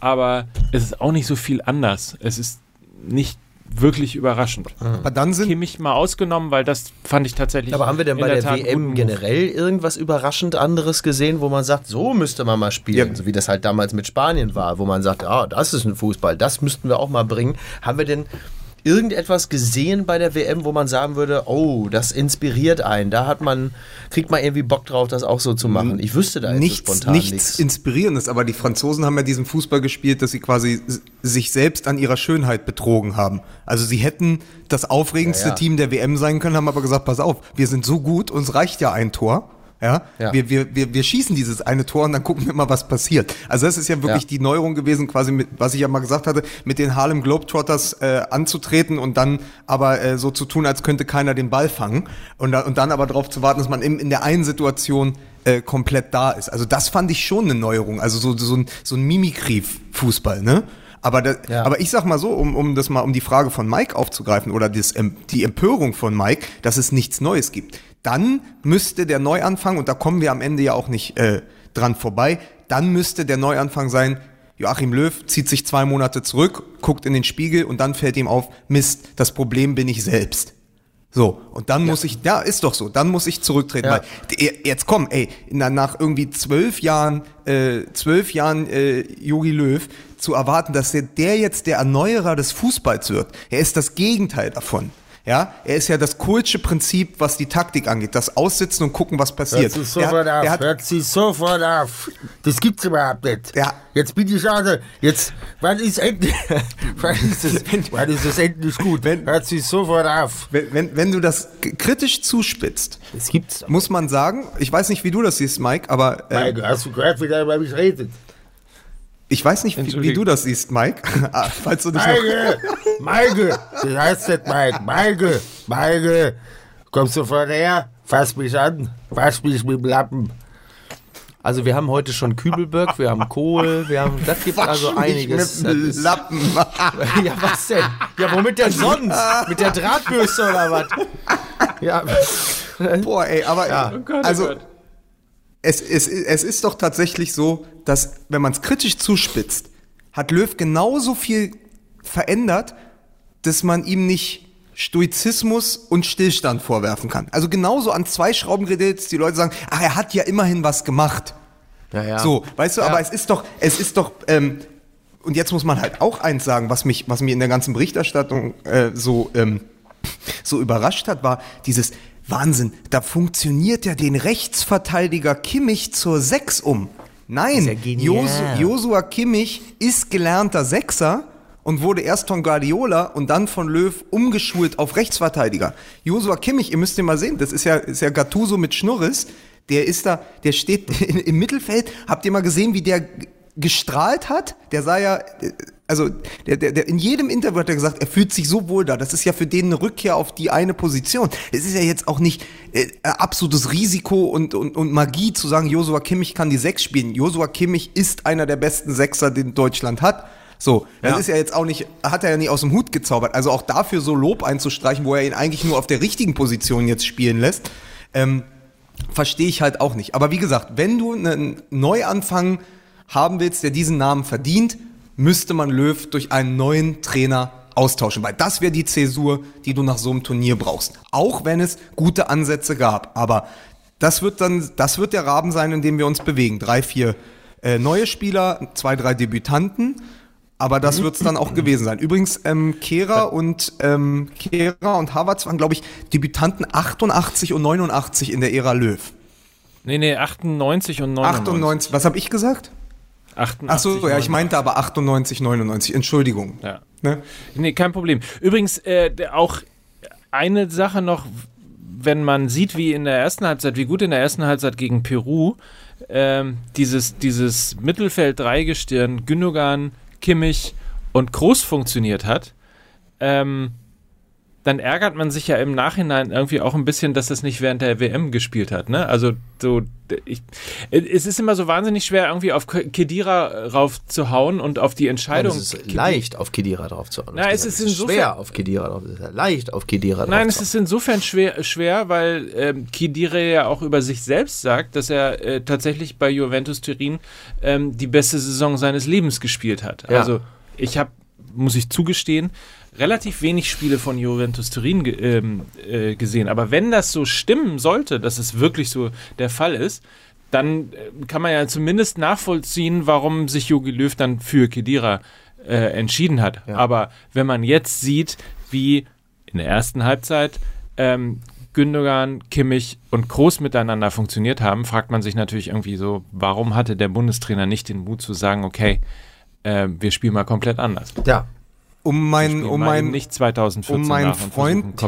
Aber es ist auch nicht so viel anders. Es ist nicht wirklich überraschend.
Aber dann sind
Kimmich mal ausgenommen, weil das fand ich tatsächlich.
Aber haben wir denn bei der,
einen
WM generell irgendwas überraschend anderes gesehen, wo man sagt, so müsste man mal spielen,
Ja.
so wie das halt damals mit Spanien war, wo man sagt, ah, das ist ein Fußball, das müssten wir auch mal bringen. Haben wir denn irgendetwas gesehen bei der WM, wo man sagen würde, oh, das inspiriert einen, da hat man, kriegt man irgendwie Bock drauf, das auch so zu machen. Ich wüsste da jetzt so
nichts,
spontan
nichts
nichts.
Inspirierendes, aber die Franzosen haben ja diesen Fußball gespielt, dass sie quasi sich selbst an ihrer Schönheit betrogen haben. Also sie hätten das aufregendste
Ja, ja.
Team der WM sein können, haben aber gesagt, pass auf, wir sind so gut, uns reicht ja ein Tor. Ja,
Ja.
Wir, wir, wir, wir schießen dieses eine Tor und dann gucken wir mal, was passiert. Also das ist ja wirklich
Ja.
die Neuerung gewesen, quasi mit, was ich ja mal gesagt hatte, mit den Harlem Globetrotters äh, anzutreten und dann aber äh, so zu tun, als könnte keiner den Ball fangen und, da, und dann aber darauf zu warten, dass man in, in der einen Situation äh, komplett da ist. Also das fand ich schon eine Neuerung. Also so, so ein, so ein Mimikry-Fußball, ne? Aber, da,
Ja.
aber ich sag mal so, um, um das mal, um die Frage von Mike aufzugreifen oder das, ähm, die Empörung von Mike, dass es nichts Neues gibt. Dann müsste der Neuanfang, und da kommen wir am Ende ja auch nicht äh, dran vorbei, dann müsste der Neuanfang sein, Joachim Löw zieht sich zwei Monate zurück, guckt in den Spiegel und dann fällt ihm auf, Mist, das Problem bin ich selbst. So, und dann muss ich, ja, ist doch so, dann muss ich zurücktreten.
Ja.
Weil, d- jetzt komm, ey, na, nach irgendwie zwölf Jahren, äh, zwölf Jahren äh, Jogi Löw zu erwarten, dass der, der jetzt der Erneuerer des Fußballs wird, er ist das Gegenteil davon. Ja, er ist ja das Kohlsche Prinzip, was die Taktik angeht, das Aussitzen und gucken, was passiert.
Hört
hat-
sofort auf,
hat,
hört sich sofort auf. Das gibt's überhaupt nicht.
Ja.
Jetzt bin ich also, jetzt, wann ist endlich, wann ist es, wann ist es endlich gut?
Wenn-
hört sich sofort auf.
wenn, wenn, wenn du das kritisch zuspitzt,
Das gibt's.
muss man sagen, ich weiß nicht, wie du das siehst, Mike, aber äh,
Mike, hast du gehört, wie der über mich redet?
Ich weiß nicht, wie, wie du das siehst, Mike. Ah, Falls du noch
Maike, Maike, das heißt nicht Mike, Maike, Maike, kommst du her, fass mich an, wasch mich mit dem Lappen.
Also wir haben heute schon Kübelberg, wir haben Kohl, wir haben, das gibt also
Wasch mich
einiges.
Mit dem Lappen.
ja, was denn? Ja, womit denn sonst? Mit der Drahtbürste oder was? Ja,
Boah, ey, aber
Oh Gott, oh
also
Gott.
Es, es, es ist doch tatsächlich so, dass wenn man es kritisch zuspitzt, hat Löw genauso viel verändert, dass man ihm nicht Stoizismus und Stillstand vorwerfen kann. Also genauso an zwei Schrauben dass die Leute sagen, ach, er hat ja immerhin was gemacht.
ja, ja.
So, weißt du,
Ja.
aber es ist doch, es ist doch, ähm, und jetzt muss man halt auch eins sagen, was mich, was mir in der ganzen Berichterstattung äh, so, ähm, so überrascht hat, war dieses Wahnsinn, da funktioniert ja den Rechtsverteidiger Kimmich zur Sechs um. Nein,
ja
Josua Kimmich ist gelernter Sechser und wurde erst von Guardiola und dann von Löw umgeschult auf Rechtsverteidiger. Josua Kimmich, ihr müsst ihn mal sehen, das ist ja, ist ja Gattuso mit Schnurris, Der ist da, der steht im Mittelfeld. Habt ihr mal gesehen, wie der gestrahlt hat? Der sah ja, also der, der, der in jedem Interview hat er gesagt, er fühlt sich so wohl da. Das ist ja für den eine Rückkehr auf die eine Position. Es ist ja jetzt auch nicht äh, absolutes Risiko und, und, und Magie zu sagen, Josua Kimmich kann die Sechs spielen. Josua Kimmich ist einer der besten Sechser, den Deutschland hat. So, das
Ja.
ist ja jetzt auch nicht, hat er ja nicht aus dem Hut gezaubert. Also auch dafür so Lob einzustreichen, wo er ihn eigentlich nur auf der richtigen Position jetzt spielen lässt, ähm, verstehe ich halt auch nicht. Aber wie gesagt, wenn du einen Neuanfang haben willst, der diesen Namen verdient, müsste man Löw durch einen neuen Trainer austauschen, weil das wäre die Zäsur, die du nach so einem Turnier brauchst. Auch wenn es gute Ansätze gab, aber das wird dann, das wird der Rahmen sein, in dem wir uns bewegen. Drei, vier äh, neue Spieler, zwei, drei Debütanten. Aber das wird es dann auch gewesen sein. Übrigens, ähm, Kehrer und ähm, Kehrer und Havertz waren, glaube ich, Debütanten 88 und 89 in der Ära Löw.
Nee, nee, 98 und 99.
98, was habe ich gesagt?
88,
Ach so, ja, ich
99.
meinte aber 98, 99. Entschuldigung.
Ja.
Ne?
Nee, kein Problem. Übrigens, äh, auch eine Sache noch, wenn man sieht, wie in der ersten Halbzeit, wie gut in der ersten Halbzeit gegen Peru ähm, dieses, dieses Mittelfeld-Dreigestirn Gündogan, Kimmich und Groß funktioniert hat, ähm, dann ärgert man sich ja im Nachhinein irgendwie auch ein bisschen, dass das nicht während der WM gespielt hat. Ne? Also so, ich, es ist immer so wahnsinnig schwer, irgendwie auf Kedira raufzuhauen und auf die
Nein,
Entscheidung.
es ist leicht, auf Kedira drauf zu hauen.
Na, es ist insofern-
schwer, auf Kedira drauf. Es ist leicht, auf Kedira drauf
Nein, es ist insofern schwer, schwer weil ähm, Kidire ja auch über sich selbst sagt, dass er äh, tatsächlich bei Juventus Turin ähm, die beste Saison seines Lebens gespielt hat.
Ja.
Also ich habe, muss ich zugestehen, relativ wenig Spiele von Juventus Turin ge ähm, äh, gesehen. Aber wenn das so stimmen sollte, dass es wirklich so der Fall ist, dann äh, kann man ja zumindest nachvollziehen, warum sich Jogi Löw dann für Kedira äh, entschieden hat.
Ja.
Aber wenn man jetzt sieht, wie in der ersten Halbzeit ähm, Gündogan, Kimmich und Kroos miteinander funktioniert haben, fragt man sich natürlich irgendwie so, warum hatte der Bundestrainer nicht den Mut zu sagen, okay, äh, wir spielen mal komplett anders.
Ja.
Um
Wir
mein,
spielen
um mein,
nicht 2014
um meinen Freund,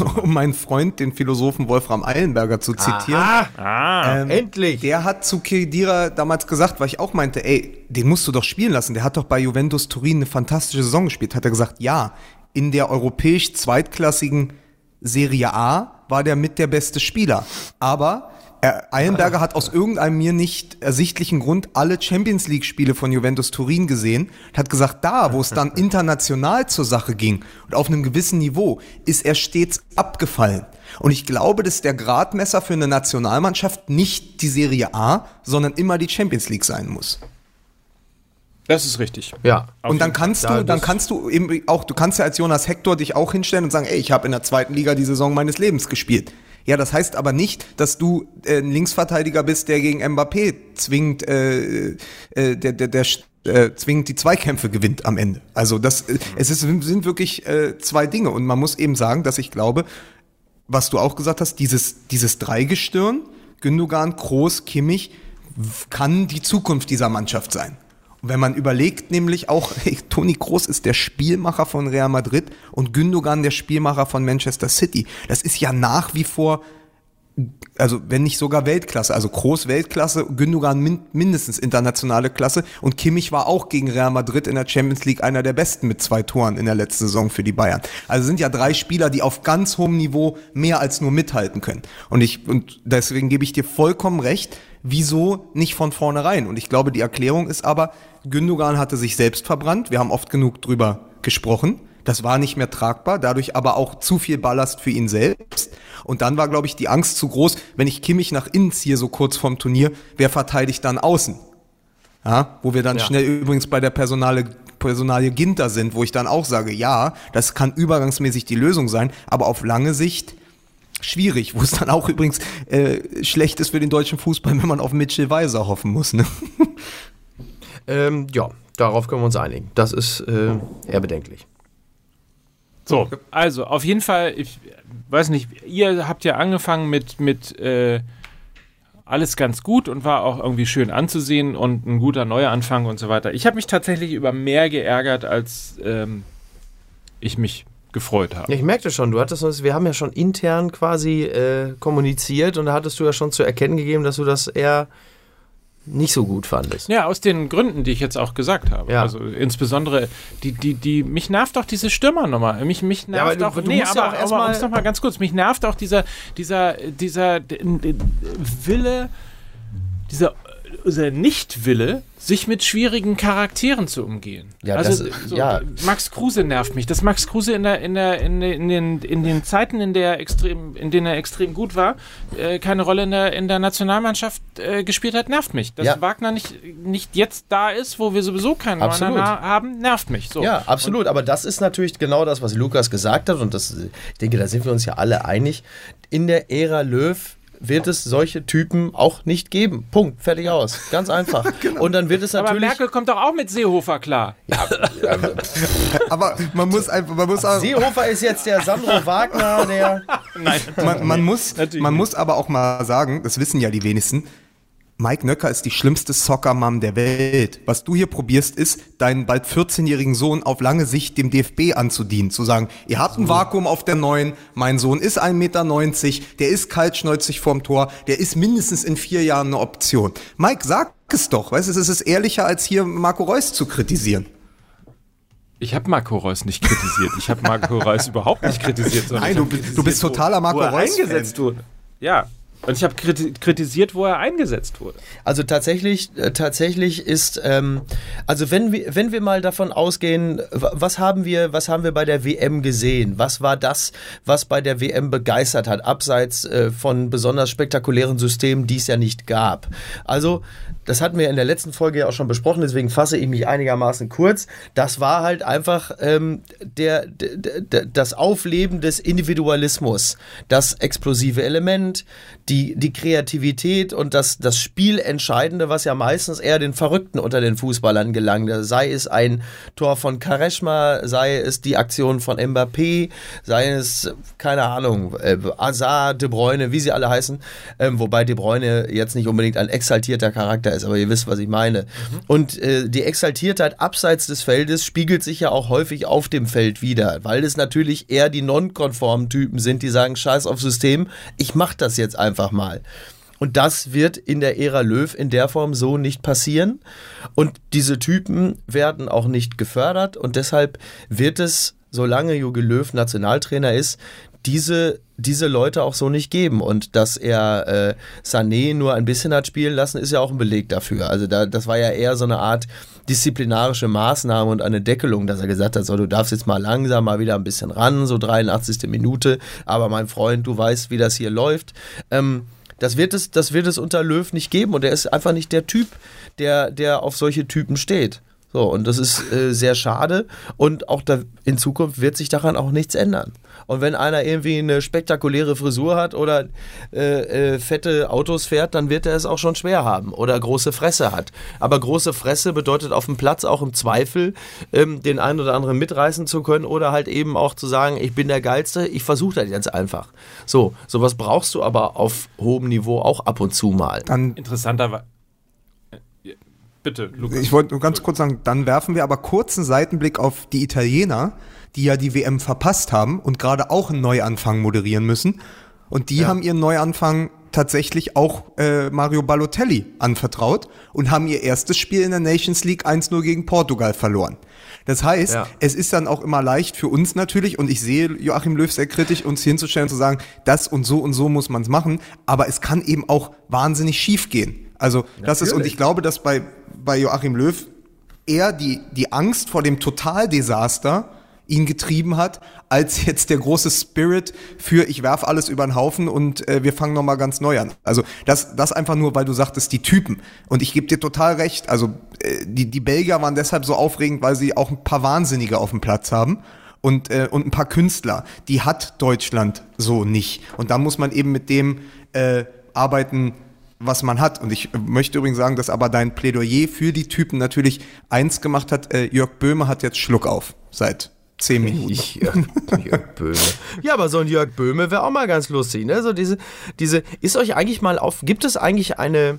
machen.
um meinen Freund, den Philosophen Wolfram Eilenberger zu zitieren.
Ah,
Ah,
Ähm,
endlich.
Der hat zu Kedira damals gesagt, weil ich auch meinte, ey, den musst du doch spielen lassen. Der hat doch bei Juventus Turin eine fantastische Saison gespielt. Hat er gesagt, ja, in der europäisch zweitklassigen Serie A war der mit der beste Spieler. Aber er, Eilenberger hat aus irgendeinem mir nicht ersichtlichen Grund alle Champions League Spiele von Juventus Turin gesehen und hat gesagt, da, wo es dann international zur Sache ging und auf einem gewissen Niveau, ist er stets abgefallen. Und ich glaube, dass der Gradmesser für eine Nationalmannschaft nicht die Serie A, sondern immer die Champions League sein muss.
das ist richtig.
ja.
Und dann kannst du, dann kannst du eben auch, du kannst ja als Jonas Hector dich auch hinstellen und sagen, ey, ich habe in der zweiten Liga die Saison meines Lebens gespielt. Ja, das heißt aber nicht, dass du äh, ein Linksverteidiger bist, der gegen Mbappé zwingend, äh, äh, der, der, der äh, zwingend die Zweikämpfe gewinnt am Ende. Also das, äh, es ist, sind wirklich äh, zwei Dinge und man muss eben sagen, dass ich glaube, was du auch gesagt hast, dieses, dieses Dreigestirn, Gündogan, Kroos, Kimmich, kann die Zukunft dieser Mannschaft sein. Wenn man überlegt, nämlich auch, hey, Toni Kroos ist der Spielmacher von Real Madrid und Gündogan der Spielmacher von Manchester City. Das ist ja nach wie vor also wenn nicht sogar Weltklasse, also Groß Weltklasse, Gündogan min mindestens internationale Klasse und Kimmich war auch gegen Real Madrid in der Champions League einer der besten mit zwei Toren in der letzten Saison für die Bayern. Also sind ja drei Spieler, die auf ganz hohem Niveau mehr als nur mithalten können. Und ich und deswegen gebe ich dir vollkommen recht, wieso nicht von vornherein? Und ich glaube, die Erklärung ist aber, Gündogan hatte sich selbst verbrannt, wir haben oft genug drüber gesprochen. Das war nicht mehr tragbar, dadurch aber auch zu viel Ballast für ihn selbst. Und dann war, glaube ich, die Angst zu groß, wenn ich Kimmich nach innen ziehe, so kurz vorm Turnier, wer verteidigt dann außen? Ja, wo wir dann
Ja.
schnell übrigens bei der Personale, Personalie Ginter sind, wo ich dann auch sage, ja, das kann übergangsmäßig die Lösung sein, aber auf lange Sicht schwierig, wo es dann auch übrigens äh, schlecht ist für den deutschen Fußball, wenn man auf Mitchell Weiser hoffen muss. Ne?
Ähm, ja, darauf können wir uns einigen. Das ist äh, eher bedenklich.
So, also auf jeden Fall, ich weiß nicht, ihr habt ja angefangen mit, mit äh, alles ganz gut und war auch irgendwie schön anzusehen und ein guter Neuanfang und so weiter. Ich habe mich tatsächlich über mehr geärgert, als ähm, ich mich gefreut haben.
Ja, ich merkte schon, du hattest uns, wir haben ja schon intern quasi äh, kommuniziert und da hattest du ja schon zu erkennen gegeben, dass du das eher nicht so gut fandest.
Ja, aus den Gründen, die ich jetzt auch gesagt habe.
Ja.
Also insbesondere, die, die, die, mich nervt auch diese Stürmernummer. Mich, mich nervt
aber du-
auch,
du
nee,
musst ja
aber,
auch
aber
erstmal-
um's noch mal ganz kurz, mich nervt auch dieser, dieser, dieser Wille, dieser, dieser Nicht-Wille, sich mit schwierigen Charakteren zu umgehen.
Ja,
also,
das-
so,
ja.
Max Kruse nervt mich. Dass Max Kruse in, der, in, der, in, den- in, den, Zeiten, in, der extrem, in denen er extrem gut war, äh, keine Rolle in der, in der Nationalmannschaft äh, gespielt hat, nervt mich. Dass
Ja.
Wagner nicht, nicht jetzt da ist, wo wir sowieso keinen ha- haben, nervt mich. So.
Ja, absolut. Aber das ist natürlich genau das, was Lukas gesagt hat. Und das, ich denke, da sind wir uns ja alle einig. In der Ära Löw wird es solche Typen auch nicht geben. Punkt. Fertig aus. Ganz einfach. Und dann wird es
Aber
natürlich.
Merkel kommt doch auch mit Seehofer klar.
Aber man muss einfach, man muss auch,
Seehofer ist jetzt der Sandro Wagner, der.
Nein,
man, man muss, man muss aber auch mal sagen, das wissen ja die wenigsten, Mike Nöcker ist die schlimmste Soccer-Mom der Welt. Was du hier probierst, ist, deinen bald 14-jährigen Sohn auf lange Sicht dem DFB anzudienen. Zu sagen, ihr habt ein Vakuum auf der Neuen, mein Sohn ist 1,90 Meter, der ist kaltschnäuzig vorm Tor, der ist mindestens in vier Jahren eine Option. Mike, sag es doch, weißt du, es ist ehrlicher, als hier Marco Reus zu kritisieren.
Ich habe Marco Reus nicht kritisiert. Ich habe Marco Reus überhaupt nicht kritisiert. sondern
Nein, du bist- du
kritisiert,
bist totaler Marco Reus-Fan.
eingesetzt wurde. Ja. Und ich habe kriti kritisiert, wo er eingesetzt wurde.
Also tatsächlich, äh, tatsächlich ist, ähm, also wenn wir, wenn wir mal davon ausgehen, wa- was haben wir, was haben wir bei der WM gesehen? Was war das, was bei der WM begeistert hat, abseits äh, von besonders spektakulären Systemen, die es ja nicht gab? Also, das hatten wir in der letzten Folge ja auch schon besprochen, deswegen fasse ich mich einigermaßen kurz. Das war halt einfach ähm, der, der, der, das Aufleben des Individualismus, das explosive Element, die, die Kreativität und das, das Spielentscheidende, was ja meistens eher den Verrückten unter den Fußballern gelangte. Sei es ein Tor von Kareshma, sei es die Aktion von Mbappé, sei es, keine Ahnung, äh, Azar, De Bruyne, wie sie alle heißen. Ähm, wobei De Bruyne jetzt nicht unbedingt ein exaltierter Charakter ist, aber ihr wisst, was ich meine. Und äh, die Exaltiertheit abseits des Feldes spiegelt sich ja auch häufig auf dem Feld wieder, weil es natürlich eher die nonkonformen Typen sind, die sagen, scheiß auf System, ich mach das jetzt einfach mal. Und das wird in der Ära Löw in der Form so nicht passieren. Und diese Typen werden auch nicht gefördert. Und deshalb wird es, solange Jogi Löw Nationaltrainer ist, diese, diese Leute auch so nicht geben. Und dass er äh, Sané nur ein bisschen hat spielen lassen, ist ja auch ein Beleg dafür. Also da, das war ja eher so eine Art disziplinarische Maßnahme und eine Deckelung, dass er gesagt hat, so du darfst jetzt mal langsam mal wieder ein bisschen ran, so 83. Minute. Aber mein Freund, du weißt, wie das hier läuft. Ähm, das wird, es, das wird es unter Löw nicht geben und er ist einfach nicht der Typ, der, der auf solche Typen steht. So, und das ist äh, sehr schade und auch da, in Zukunft wird sich daran auch nichts ändern. Und wenn einer irgendwie eine spektakuläre Frisur hat oder äh, äh, fette Autos fährt, dann wird er es auch schon schwer haben oder große Fresse hat. Aber große Fresse bedeutet auf dem Platz auch im Zweifel, ähm, den einen oder anderen mitreißen zu können oder halt eben auch zu sagen, ich bin der Geilste, ich versuche das jetzt einfach. So, sowas brauchst du aber auf hohem Niveau auch ab und zu mal.
Dann
Interessanterweise. Bitte, Lukas.
Ich wollte nur ganz kurz sagen, dann werfen wir aber kurz einen Seitenblick auf die Italiener, die ja die WM verpasst haben und gerade auch einen Neuanfang moderieren müssen. Und die haben ihren Neuanfang tatsächlich auch äh, Mario Balotelli anvertraut und haben ihr erstes Spiel in der Nations League 1-0 gegen Portugal verloren. Das heißt,
Ja.
es ist dann auch immer leicht für uns natürlich, und ich sehe Joachim Löw sehr kritisch, uns hinzustellen und zu sagen, das und so und so muss man es machen, aber es kann eben auch wahnsinnig schief gehen. Also das ist, und ich glaube, dass bei, bei Joachim Löw eher die, die Angst vor dem Totaldesaster ihn getrieben hat, als jetzt der große Spirit für ich werf alles über den Haufen und äh, wir fangen nochmal ganz neu an. Also das, das einfach nur, weil du sagtest, die Typen. Und ich gebe dir total recht, also äh, die, die Belgier waren deshalb so aufregend, weil sie auch ein paar Wahnsinnige auf dem Platz haben. Und, äh, und ein paar Künstler, die hat Deutschland so nicht. Und da muss man eben mit dem äh, arbeiten, was man hat. Und ich möchte übrigens sagen, dass aber dein Plädoyer für die Typen natürlich eins gemacht hat. Äh, Jörg Böhme hat jetzt Schluck auf seit zehn Minuten.
Jörg, Jörg Böhme. Ja, aber so ein Jörg Böhme wäre auch mal ganz lustig, ne? So diese, diese, ist euch eigentlich mal auf, gibt es eigentlich eine,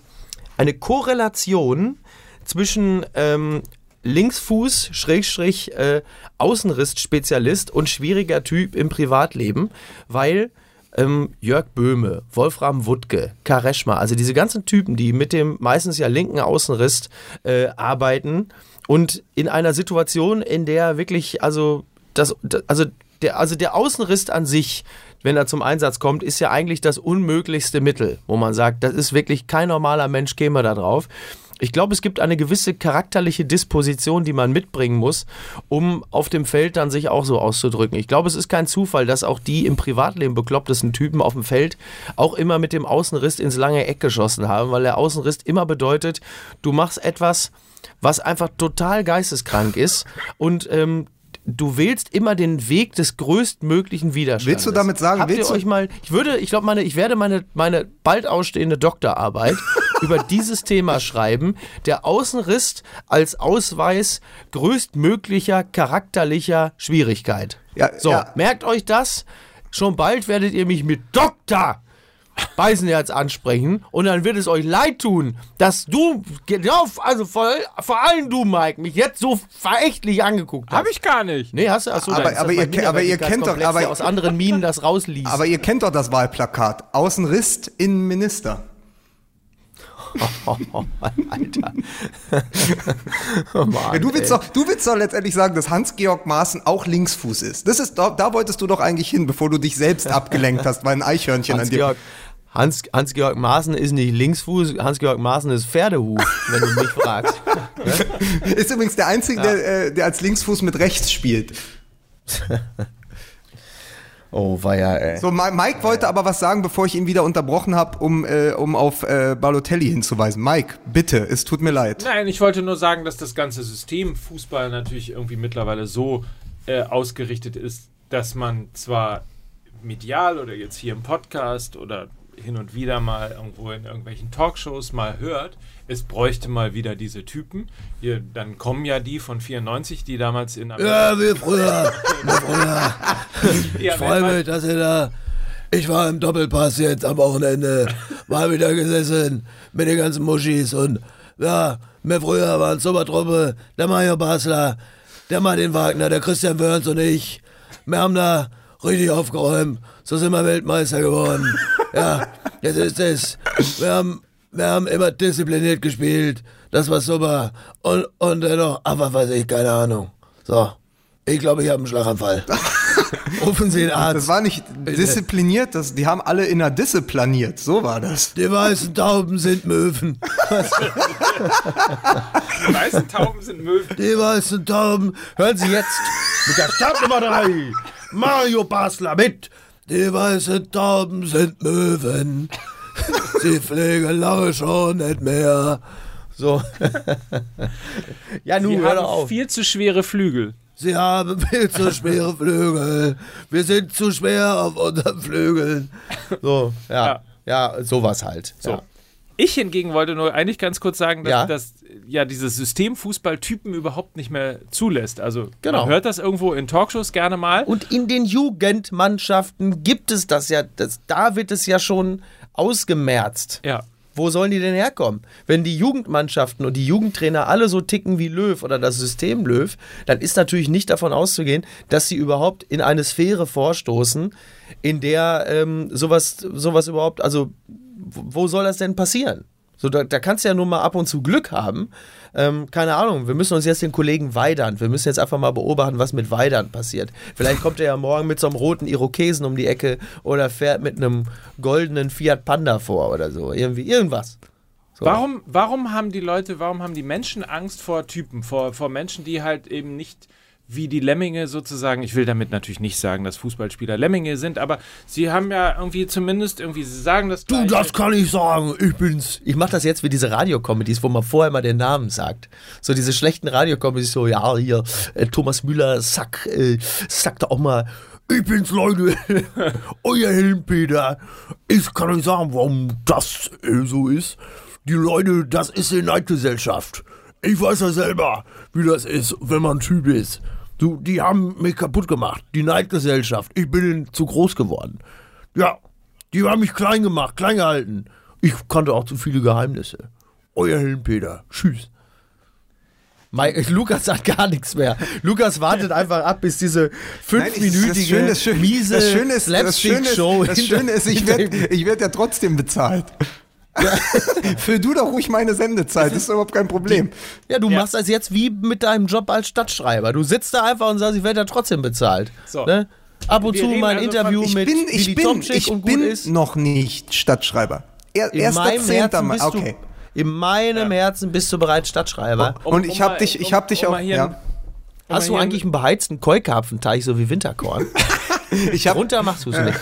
eine Korrelation zwischen ähm, Linksfuß, Schrägstrich, äh, Außenriss-Spezialist und schwieriger Typ im Privatleben, weil ähm, Jörg Böhme, Wolfram Wuttke, Kareschma, also diese ganzen Typen, die mit dem meistens ja linken Außenriss äh, arbeiten und in einer Situation, in der wirklich, also das, also der, also der Außenriss an sich, wenn er zum Einsatz kommt, ist ja eigentlich das unmöglichste Mittel, wo man sagt, das ist wirklich kein normaler Mensch käme da drauf. Ich glaube, es gibt eine gewisse charakterliche Disposition, die man mitbringen muss, um auf dem Feld dann sich auch so auszudrücken. Ich glaube, es ist kein Zufall, dass auch die im Privatleben beklopptesten Typen auf dem Feld auch immer mit dem Außenriss ins lange Eck geschossen haben, weil der Außenriss immer bedeutet, du machst etwas, was einfach total geisteskrank ist und ähm, du wählst immer den Weg des größtmöglichen Widerstandes.
Willst du damit sagen,
Habt ihr
willst du-
euch mal, ich würde, ich glaube, meine, ich werde meine, meine bald ausstehende Doktorarbeit über dieses Thema schreiben. Der Außenriss als Ausweis größtmöglicher charakterlicher Schwierigkeit.
Ja,
so,
ja.
merkt euch das. Schon bald werdet ihr mich mit Doktor Beisenherz ansprechen und dann wird es euch leid tun, dass du, ja, also vor, vor allem du, Mike, mich jetzt so verächtlich angeguckt hast.
Hab ich gar nicht.
Nee, hast du? Achso,
Aber- aber ihr aber ihr kennt doch- aber-
aus anderen Minen das rausliest.
Aber ihr kennt doch das Wahlplakat. Außenriss, Innenminister.
Alter. oh Mann,
Ja, du, willst
ey.
doch, du willst doch letztendlich sagen, dass Hans-Georg Maaßen auch Linksfuß ist. Das ist doch, da wolltest du doch eigentlich hin, bevor du dich selbst abgelenkt hast, weil ein Eichhörnchen an dir.
Hans-Georg Hans, Hans-Georg Maaßen ist nicht Linksfuß, Hans-Georg Maaßen ist Pferdehuf, wenn du mich fragst.
Ist übrigens der Einzige, der, äh, der als Linksfuß mit rechts spielt.
Oh, war ja, ey.
So, Mike wollte aber was sagen, bevor ich ihn wieder unterbrochen habe, um, äh, um auf äh, Balotelli hinzuweisen. Mike, bitte, es tut mir leid.
Nein, ich wollte nur sagen, dass das ganze System Fußball natürlich irgendwie mittlerweile so äh, ausgerichtet ist, dass man zwar medial oder jetzt hier im Podcast oder hin und wieder mal irgendwo in irgendwelchen Talkshows mal hört, es bräuchte mal wieder diese Typen. Hier, dann kommen ja die von 94, die damals in
Ja, wie früher. Wie früher. Ich freue mich, dass ihr da. Ich war im Doppelpass jetzt am Wochenende. Mal wieder gesessen mit den ganzen Muschis und ja, mir früher waren Supertruppe, der Mario Basler, der Martin Wagner, der Christian Wörns und ich. Wir haben da richtig aufgeräumt. So sind wir Weltmeister geworden. Ja, jetzt ist es. Wir haben, wir haben immer diszipliniert gespielt. Das war super. Und, und dennoch, aber weiß ich, keine Ahnung. So, ich glaube, ich habe einen Schlaganfall. Rufen Sie den
Das
Arzt.
war nicht diszipliniert, das, die haben alle in der Disse planiert. So war das.
Die weißen Tauben sind Möwen.
Die weißen Tauben sind Möwen.
Die weißen Tauben. Hören Sie jetzt mit der Startnummer 3. Mario Basler mit. Die weißen Tauben sind Möwen. Sie fliegen lange schon nicht mehr. So. ja, nun,
Die
hör doch
haben
auf.
viel zu schwere Flügel.
Sie haben viel zu schwere Flügel. Wir sind zu schwer auf unseren Flügeln.
So, ja.
Ja.
Ja, sowas halt.
So.
Ja.
Ich hingegen wollte nur eigentlich ganz kurz sagen, dass,
Ja.
dass ja dieses System Fußballtypen überhaupt nicht mehr zulässt. Also
Genau.
man hört das irgendwo in Talkshows gerne mal.
Und in den Jugendmannschaften gibt es das ja, das, da wird es ja schon ausgemerzt.
Ja.
Wo sollen die denn herkommen? Wenn die Jugendmannschaften und die Jugendtrainer alle so ticken wie Löw oder das System Löw, dann ist natürlich nicht davon auszugehen, dass sie überhaupt in eine Sphäre vorstoßen, in der ähm, sowas, sowas überhaupt, also wo soll das denn passieren? So, da, da kannst du ja nur mal ab und zu Glück haben. Ähm, keine Ahnung, wir müssen uns jetzt den Kollegen Weidand, wir müssen jetzt einfach mal beobachten, was mit Weidand passiert. Vielleicht kommt er ja morgen mit so einem roten Irokesen um die Ecke oder fährt mit einem goldenen Fiat Panda vor oder so. Irgendwie, irgendwas. So.
Warum, warum haben die Leute, warum haben die Menschen Angst vor Typen, vor, vor Menschen, die halt eben nicht wie die Lemminge sozusagen, ich will damit natürlich nicht sagen, dass Fußballspieler Lemminge sind, aber sie haben ja irgendwie zumindest irgendwie, sie sagen das
Du,
Gleiche.
das kann ich sagen. Ich bin's.
Ich mache das jetzt wie diese Radiocomedies, wo man vorher mal den Namen sagt. So diese schlechten Radiocomedies, so, ja, hier, äh, Thomas Müller, Sack, äh, sagt da auch mal,
Ich bin's, Leute. Euer Helmpeter. Ich kann euch sagen, warum das äh, so ist. Die Leute, das ist die Neidgesellschaft. Ich weiß ja selber, wie das ist, wenn man ein Typ ist. Du, die haben mich kaputt gemacht. Die Neidgesellschaft. Ich bin ihnen zu groß geworden. Ja, die haben mich klein gemacht, klein gehalten. Ich kannte auch zu viele Geheimnisse. Euer Helmpeter. Tschüss.
Mai- Lukas hat gar nichts mehr. Lukas wartet einfach ab, bis diese fünfminütige, miese
Schöne ist, das Schöne ist,
Slapstick-Show.
das Schöne ist ich werde werd ja trotzdem bezahlt. Füll du doch ruhig meine Sendezeit, das ist überhaupt kein Problem.
Ja, du
Ja.
machst das jetzt wie mit deinem Job als Stadtschreiber. Du sitzt da einfach und sagst, ich werde ja trotzdem bezahlt.
So.
Ne? Ab und
Wir
zu mal ein
also
Interview
Ich
mit
bin, ich
Willi
bin,
Tomczyk
ich
und gut
bin
ist.
noch nicht Stadtschreiber. Er,
In
erster
meinem
Zehnter
Herzen
Mal.
bist
Okay.
du, in meinem Herzen bist du bereits Stadtschreiber.
Um-
Und ich
um
hab
mal-
dich, ich
um-
hab dich
um
auch. Ja.
Hast du eigentlich einen beheizten Keukarpfenteich, so wie Winterkorn?
Ich hab,
Runter machst du es nicht.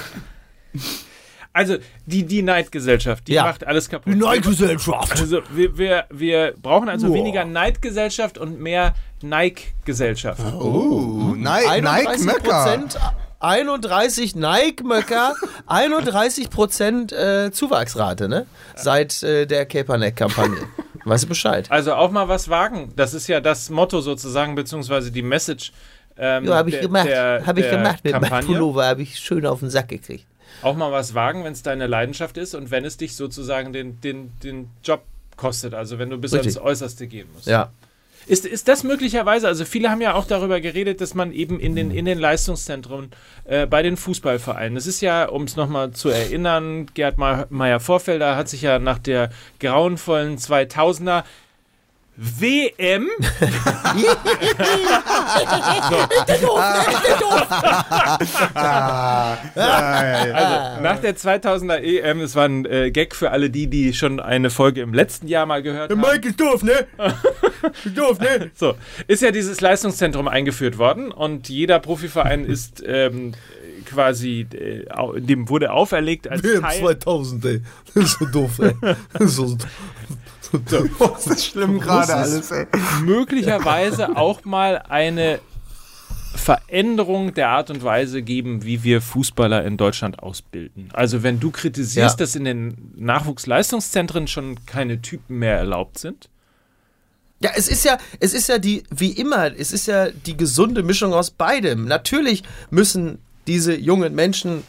Also, die, die Neidgesellschaft, die
Ja.
macht alles kaputt.
Neidgesellschaft.
Also, wir, wir, wir brauchen also
Boah.
weniger Neidgesellschaft und mehr Nike-Gesellschaft.
uh, Nike, Nike Möcker.
31%, 31 Nike-Möcker, 31 Prozent äh, Zuwachsrate, ne? Seit äh, der Caperneck-Kampagne. Weißt du Bescheid?
Also auch mal was wagen. Das ist ja das Motto sozusagen, beziehungsweise die Message. Ähm,
Ja, habe ich
der-
gemacht.
der-
Habe ich
der
gemacht mit meinem
Kampagne.
Pullover, habe ich schön auf den Sack gekriegt.
Auch mal was wagen, wenn es deine Leidenschaft ist und wenn es dich sozusagen den, den, den Job kostet. Also wenn du bis
Richtig.
ans Äußerste gehen musst.
Ja.
Ist, ist das möglicherweise, also viele haben ja auch darüber geredet, dass man eben in den, in den Leistungszentren äh, bei den Fußballvereinen, das ist ja, um es nochmal zu erinnern, Gerd Meyer-Vorfelder hat sich ja nach der grauenvollen 2000er WM Also nach der 2000er EM, das war ein äh, Gag für alle die, die schon eine Folge im letzten Jahr mal gehört haben.
Mike ist doof, ne? Ist doof, ne?
So, ist ja dieses Leistungszentrum eingeführt worden und jeder Profiverein ist ähm, quasi, äh, dem wurde auferlegt als
WM
Teil,
2000, ey. Das ist so doof, ey. Das ist so, so,
Das ist schlimm gerade
es-
alles, ey.
möglicherweise auch mal eine Veränderung der Art und Weise geben, wie wir Fußballer in Deutschland ausbilden. Also wenn du kritisierst,
Ja.
dass in den Nachwuchsleistungszentren schon keine Typen mehr erlaubt sind,
Ja, es ist ja, es ist ja die, wie immer, es ist ja die gesunde Mischung aus beidem. Natürlich müssen diese jungen Menschen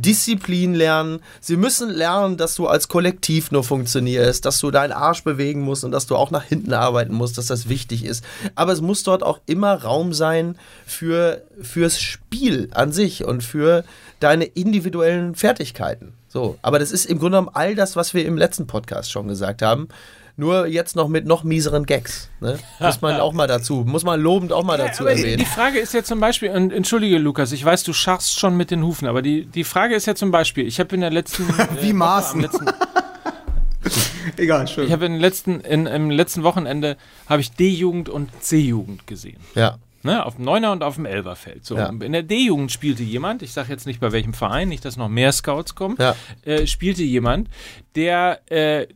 Disziplin lernen. Sie müssen lernen, dass du als Kollektiv nur funktionierst, dass du deinen Arsch bewegen musst und dass du auch nach hinten arbeiten musst, dass das wichtig ist. Aber es muss dort auch immer Raum sein für, fürs Spiel an sich und für deine individuellen Fertigkeiten. So. Aber das ist im Grunde genommen all das, was wir im letzten Podcast schon gesagt haben. Nur jetzt noch mit noch mieseren Gags. Ne? Muss man auch mal dazu, muss man lobend auch mal dazu
die
erwähnen.
Frage ist ja zum Beispiel, und entschuldige Lukas, ich weiß, du scharfst schon mit den Hufen, aber die, die Frage ist ja zum Beispiel, ich habe in der letzten äh,
Wie
Woche,
Maßen. Egal, schön.
ich habe in den letzten, in, im letzten Wochenende habe ich D-Jugend und C-Jugend gesehen.
Ja.
Ne, auf dem Neuner und auf dem Elberfeld. So,
Ja.
In der D-Jugend spielte jemand, ich sage jetzt nicht bei welchem Verein, nicht, dass noch mehr Scouts kommen,
Ja.
äh, spielte jemand, der äh,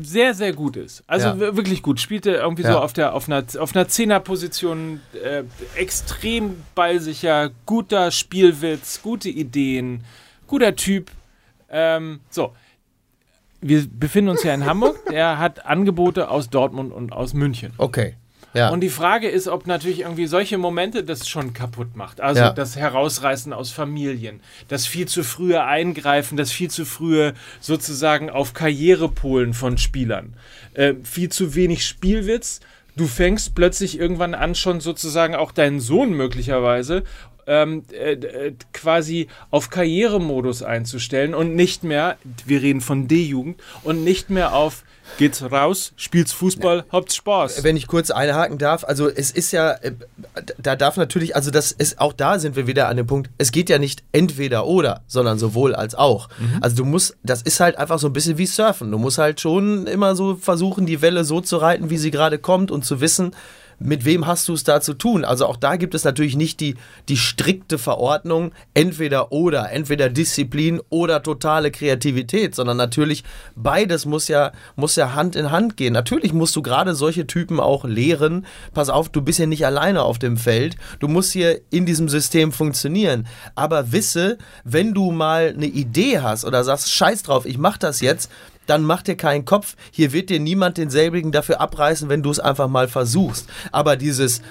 sehr, sehr gut ist. Also
Ja.
wir- wirklich gut. Spielte irgendwie
Ja.
so auf, der, auf einer, auf einer Zehnerposition, äh, extrem ballsicher, guter Spielwitz, gute Ideen, guter Typ. Ähm, so. Wir befinden uns ja in Hamburg. Er hat Angebote aus Dortmund und aus München.
Okay. Ja.
Und die Frage ist, ob natürlich irgendwie solche Momente das schon kaputt macht. Also
Ja.
das Herausreißen aus Familien, das viel zu frühe Eingreifen, das viel zu frühe sozusagen auf Karrierepolen von Spielern, äh, viel zu wenig Spielwitz. Du fängst plötzlich irgendwann an, schon sozusagen auch deinen Sohn möglicherweise ähm, äh, äh, quasi auf Karrieremodus einzustellen und nicht mehr, wir reden von D-Jugend, und nicht mehr auf geht's raus, spielst Fußball, habt Spaß.
Wenn ich kurz einhaken darf, also es ist ja, äh, da darf natürlich, also das ist, auch da sind wir wieder an dem Punkt, es geht ja nicht entweder oder, sondern sowohl als auch. Also du musst, das ist halt einfach so ein bisschen wie Surfen. Du musst halt schon immer so versuchen, die Welle so zu reiten, wie sie gerade kommt und zu wissen, mit wem hast du es da zu tun? Also auch da gibt es natürlich nicht die, die strikte Verordnung, entweder oder, entweder Disziplin oder totale Kreativität, sondern natürlich beides muss ja, muss ja Hand in Hand gehen. Natürlich musst du gerade solche Typen auch lehren, pass auf, du bist ja nicht alleine auf dem Feld, du musst hier in diesem System funktionieren. Aber wisse, wenn du mal eine Idee hast oder sagst, scheiß drauf, ich mach das jetzt, dann mach dir keinen Kopf. Hier wird dir niemand denselbigen dafür abreißen, wenn du es einfach mal versuchst. Aber dieses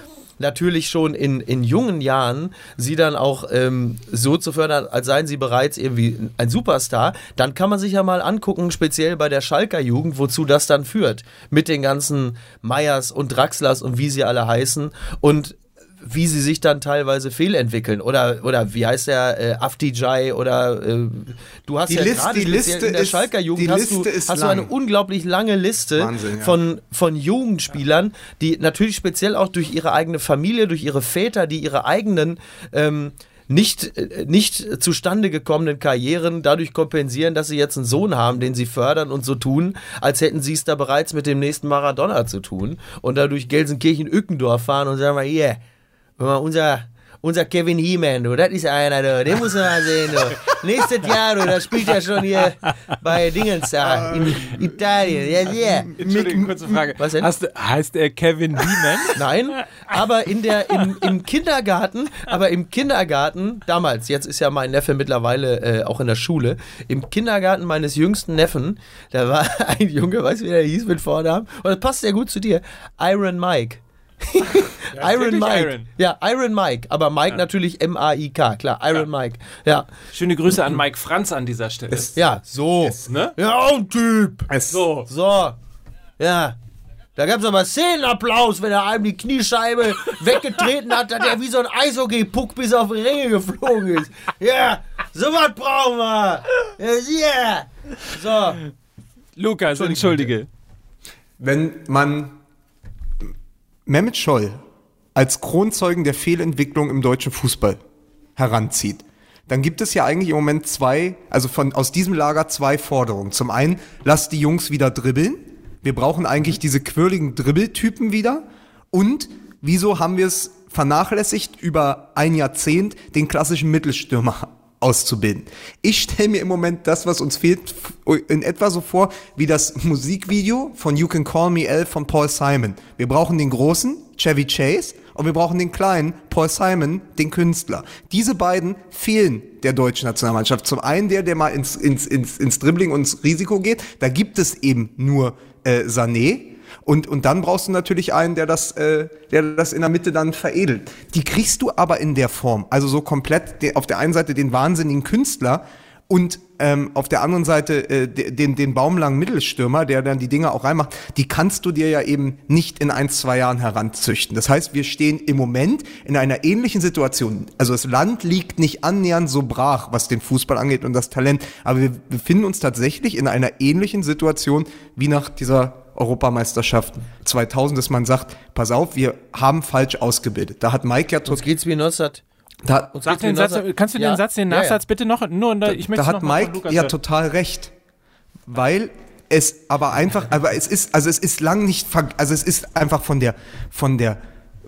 natürlich schon in, in jungen Jahren sie dann auch ähm, so zu fördern, als seien sie bereits irgendwie ein Superstar, dann kann man sich ja mal angucken, speziell bei der Schalker Jugend, wozu das dann führt. Mit den ganzen Meyers und Draxlers und wie sie alle heißen. Und wie sie sich dann teilweise fehlentwickeln. Oder, oder wie heißt der, äh, Afdijai oder äh, du hast
Die
ja
Liste-
gerade
die Liste
in der
ist-
Schalker Jugend
die
hast, du, hast du eine unglaublich lange Liste
Wahnsinn, ja.
von, von Jugendspielern, die natürlich speziell auch durch ihre eigene Familie, durch ihre Väter, die ihre eigenen ähm, nicht, äh, nicht zustande gekommenen Karrieren dadurch kompensieren, dass sie jetzt einen Sohn haben, den sie fördern und so tun, als hätten sie es da bereits mit dem nächsten Maradona zu tun und dadurch Gelsenkirchen-Ückendorf fahren und sagen mal, unser, unser Kevin Heeman, du, das ist einer, du, den muss man mal sehen, du. Nächstes Jahr, du, da spielt er schon hier bei Dingens da, in Italien, ja, yeah.
Entschuldigung, kurze Frage.
Was denn?
Hast heißt er Kevin Beeman?
Nein, aber in der, im, im Kindergarten, aber im Kindergarten, damals, jetzt ist ja mein Neffe mittlerweile äh, auch in der Schule, im Kindergarten meines jüngsten Neffen, da war ein Junge, weißt du, wie der hieß mit Vornamen? Und das passt sehr gut zu dir, Iron Mike. Iron
wirklich
Mike.
Iron.
Ja, Iron Mike, aber Mike natürlich M-A-I-K, klar, Iron Mike. Ja,
Schöne Grüße an Mike Franz an dieser Stelle.
ja, so.
ne?
Ja, ein Typ.
Es,
So.
So, ja. Da gab es aber Szenenapplaus, wenn er einem die Kniescheibe weggetreten hat, dass er wie so ein Eishockey-Puck bis auf die Ringe geflogen ist. Ja, sowas brauchen wir. Ja, yeah. So,
Lukas, entschuldige.
wenn man Mehmet Scholl als Kronzeugen der Fehlentwicklung im deutschen Fußball heranzieht, dann gibt es ja eigentlich im Moment zwei, also von aus diesem Lager zwei Forderungen. Zum einen, lasst die Jungs wieder dribbeln. Wir brauchen eigentlich diese quirligen Dribbeltypen wieder. Und wieso haben wir es vernachlässigt, über ein Jahrzehnt den klassischen Mittelstürmer auszubilden. Ich stelle mir im Moment das, was uns fehlt, in etwa so vor wie das Musikvideo von You Can Call Me L von Paul Simon. Wir brauchen den großen, Chevy Chase, und wir brauchen den kleinen, Paul Simon, den Künstler. Diese beiden fehlen der deutschen Nationalmannschaft. Zum einen der, der mal ins, ins, ins, ins Dribbling und ins Risiko geht. Da gibt es eben nur äh, Sané. Und, und dann brauchst du natürlich einen, der das, äh, der das in der Mitte dann veredelt. Die kriegst du aber in der Form. Also so komplett de- auf der einen Seite den wahnsinnigen Künstler und ähm, auf der anderen Seite äh, de- den, den baumlangen Mittelstürmer, der dann die Dinge auch reinmacht, die kannst du dir ja eben nicht in ein, zwei Jahren heranzüchten. Das heißt, wir stehen im Moment in einer ähnlichen Situation. Also das Land liegt nicht annähernd so brach, was den Fußball angeht und das Talent, aber wir befinden uns tatsächlich in einer ähnlichen Situation wie nach dieser Europameisterschaft 2000, dass man sagt, pass auf, wir haben falsch ausgebildet. Da hat Mike ja
uns
total,
geht's wie 19...
da,
uns
Sag den Satz,
19
kannst du den
Ja,
Satz, den
ja, ja.
Nachsatz bitte noch? Nur, da, ich möchte
da
noch
hat
von
Mike
Lukas
ja total recht, weil es aber einfach, aber es ist, also es ist lang nicht, ver- also es ist einfach von der, von der,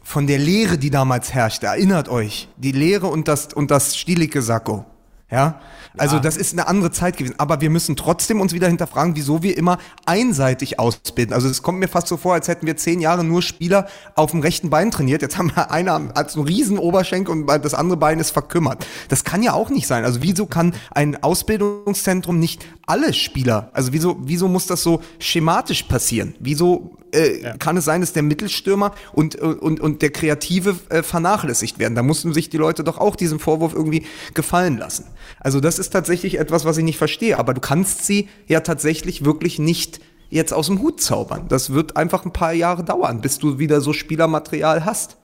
von der Lehre, die damals herrschte. Erinnert euch, die Lehre und das und das stielige Sakko, ja. Also das ist eine andere Zeit gewesen, aber wir müssen trotzdem uns wieder hinterfragen, wieso wir immer einseitig ausbilden. Also es kommt mir fast so vor, als hätten wir zehn Jahre nur Spieler auf dem rechten Bein trainiert. Jetzt haben wir einer als einen riesen Oberschenkel und das andere Bein ist verkümmert. Das kann ja auch nicht sein. Also wieso kann ein Ausbildungszentrum nicht alle Spieler, also wieso, wieso muss das so schematisch passieren? Wieso äh, kann es sein, dass der Mittelstürmer und, und, und der Kreative äh, vernachlässigt werden? Da mussten sich die Leute doch auch diesen Vorwurf irgendwie gefallen lassen. Also das ist tatsächlich etwas, was ich nicht verstehe. Aber du kannst sie ja tatsächlich wirklich nicht jetzt aus dem Hut zaubern. Das wird einfach ein paar Jahre dauern, bis du wieder so Spielermaterial hast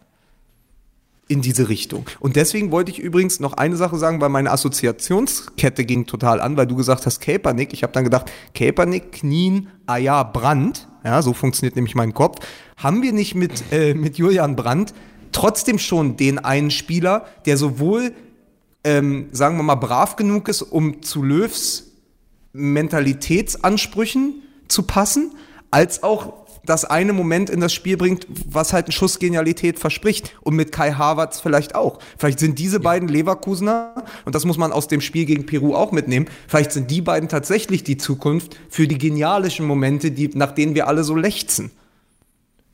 in diese Richtung. Und deswegen wollte ich übrigens noch eine Sache sagen, weil meine Assoziationskette ging total an, weil du gesagt hast Kaepernick. Ich habe dann gedacht, Kaepernick, Knien, Aya, Brandt. Ja, so funktioniert nämlich mein Kopf. Haben wir nicht mit, äh, mit Julian Brandt trotzdem schon den einen Spieler, der sowohl, ähm, sagen wir mal, brav genug ist, um zu Löws Mentalitätsansprüchen zu passen, als auch das eine Moment in das Spiel bringt, was halt einen Schuss Genialität verspricht. Und mit Kai Havertz vielleicht auch. Vielleicht sind diese beiden Leverkusener, und das muss man aus dem Spiel gegen Peru auch mitnehmen, vielleicht sind die beiden tatsächlich die Zukunft für die genialischen Momente, die, nach denen wir alle so lechzen.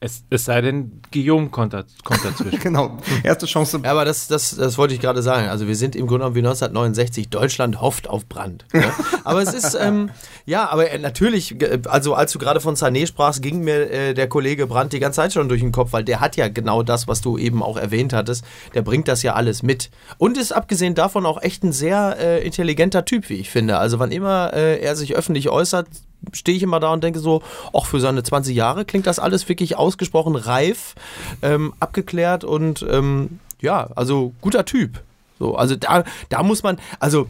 Es, es sei denn, Guillaume kommt, da, kommt dazwischen.
Genau. Erste Chance.
Ja, aber das, das, das wollte ich gerade sagen. Also wir sind im Grunde genommen wie 1969. Deutschland hofft auf Brand. Ne? aber es ist, ähm, ja, aber äh, natürlich, äh, also als du gerade von Sané sprachst, ging mir äh, der Kollege Brandt die ganze Zeit schon durch den Kopf, weil der hat ja genau das, was du eben auch erwähnt hattest. Der bringt das ja alles mit. Und ist abgesehen davon auch echt ein sehr äh, intelligenter Typ, wie ich finde. Also wann immer äh, er sich öffentlich äußert, stehe ich immer da und denke so, auch für seine 20 Jahre klingt das alles wirklich ausgesprochen reif, ähm, abgeklärt und ähm, ja, also guter Typ. So, also da, da muss man, also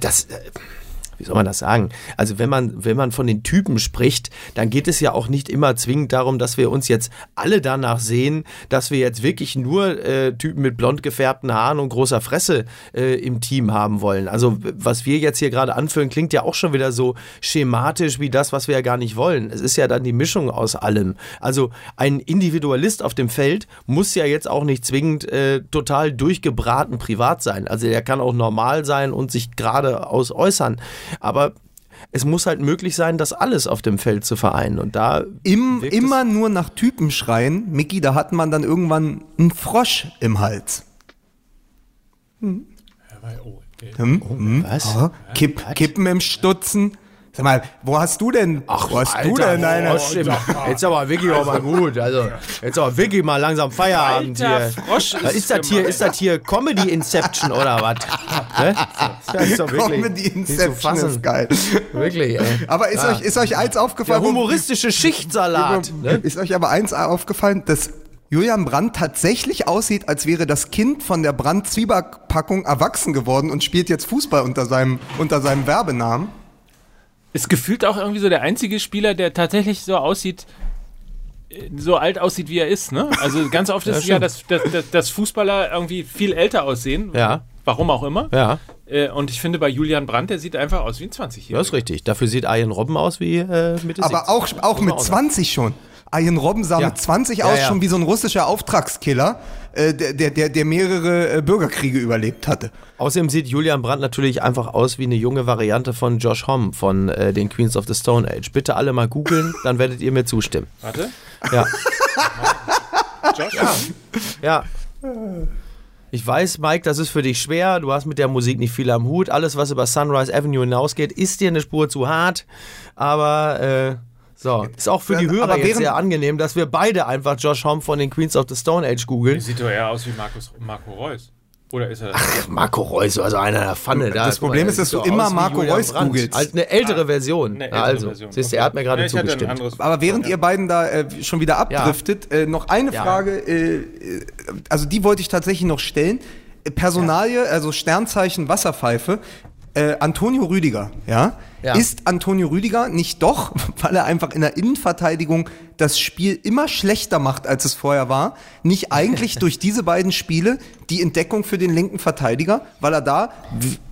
das, äh, wie soll man das sagen? Also wenn man, wenn man von den Typen spricht, dann geht es ja auch nicht immer zwingend darum, dass wir uns jetzt alle danach sehen, dass wir jetzt wirklich nur äh, Typen mit blond gefärbten Haaren und großer Fresse äh, im Team haben wollen. Also was wir jetzt hier gerade anführen, klingt ja auch schon wieder so schematisch wie das, was wir ja gar nicht wollen. Es ist ja dann die Mischung aus allem. Also ein Individualist auf dem Feld muss ja jetzt auch nicht zwingend äh, total durchgebraten privat sein. Also der kann auch normal sein und sich geradeaus äußern. Aber es muss halt möglich sein, das alles auf dem Feld zu vereinen. Und da
Im, immer nur nach Typen schreien. Mickey, da hat man dann irgendwann einen Frosch im Hals. Hm? Hm?
Was?
Ah, Kipp, Kippen im Stutzen. Sag mal, wo hast du denn, wo hast du
Alter,
denn deine...
Jetzt aber wirklich auch mal gut. Also, jetzt aber wirklich mal langsam Feierabend
Alter,
hier.
Frosch
Was
ist
ist das hier? Ist das hier Comedy Inception oder was? Ne? Das ist doch wirklich
Comedy Inception ist geil.
Wirklich, ey.
Aber ist,
Ja.
euch, ist euch eins
Der
aufgefallen? wo-
humoristische Schichtsalat. Ne?
Ist euch aber eins aufgefallen, dass Julian Brandt tatsächlich aussieht, als wäre das Kind von der Brandt-Zwieback-Packung erwachsen geworden und spielt jetzt Fußball unter seinem, unter seinem Werbenamen?
Ist gefühlt auch irgendwie so der einzige Spieler, der tatsächlich so aussieht, äh, so alt aussieht, wie er ist, ne? Also ganz oft ist es ja, dass, dass, dass, Fußballer irgendwie viel älter aussehen.
Ja.
Warum auch immer.
Ja,
Äh, Und ich finde, bei Julian Brandt, der sieht einfach aus wie ein 20-Jähriger.
das ist richtig. Dafür sieht Arjen Robben aus wie äh, Mitte
Aber
70.
auch, auch mit 20 schon. Arjen Robben sah
Ja.
mit 20
Ja,
aus
ja.
schon wie so ein russischer Auftragskiller, äh, der, der, der, der mehrere äh, Bürgerkriege überlebt hatte.
Außerdem sieht Julian Brandt natürlich einfach aus wie eine junge Variante von Josh Homme von äh, den Queens of the Stone Age. Bitte alle mal googeln, dann werdet ihr mir zustimmen.
Warte.
Ja.
Josh?
Ja. Ich weiß, Mike, das ist für dich schwer. Du hast mit der Musik nicht viel am Hut. Alles, was über Sunrise Avenue hinausgeht, ist dir eine Spur zu hart. Aber äh, so, ist auch für die
Aber
Hörer jetzt sehr angenehm, dass wir beide einfach Josh Homme von den Queens of the Stone Age googeln.
Sieht doch eher aus wie Markus, Marco Reus. Oder ist er das?
Marco Reus, also einer der Pfanne. Da,
Das Problem ist, dass du immer Marco Reus googelst.
Halt eine ältere Version.
Eine
Ja,
ältere
also,
Version,
siehst du, er hat mir gerade
Ja,
zugestimmt.
Aber während
Ja.
ihr beiden da äh, schon wieder abdriftet, äh, noch eine
Ja.
Frage, äh, äh, also die wollte ich tatsächlich noch stellen. Äh, Personalie, also Sternzeichen Wasserpfeife, äh, Antonio Rüdiger, ja?
Ja.
Ist Antonio Rüdiger nicht doch, weil er einfach in der Innenverteidigung das Spiel immer schlechter macht, als es vorher war, nicht eigentlich durch diese beiden Spiele die Entdeckung für den linken Verteidiger, weil er da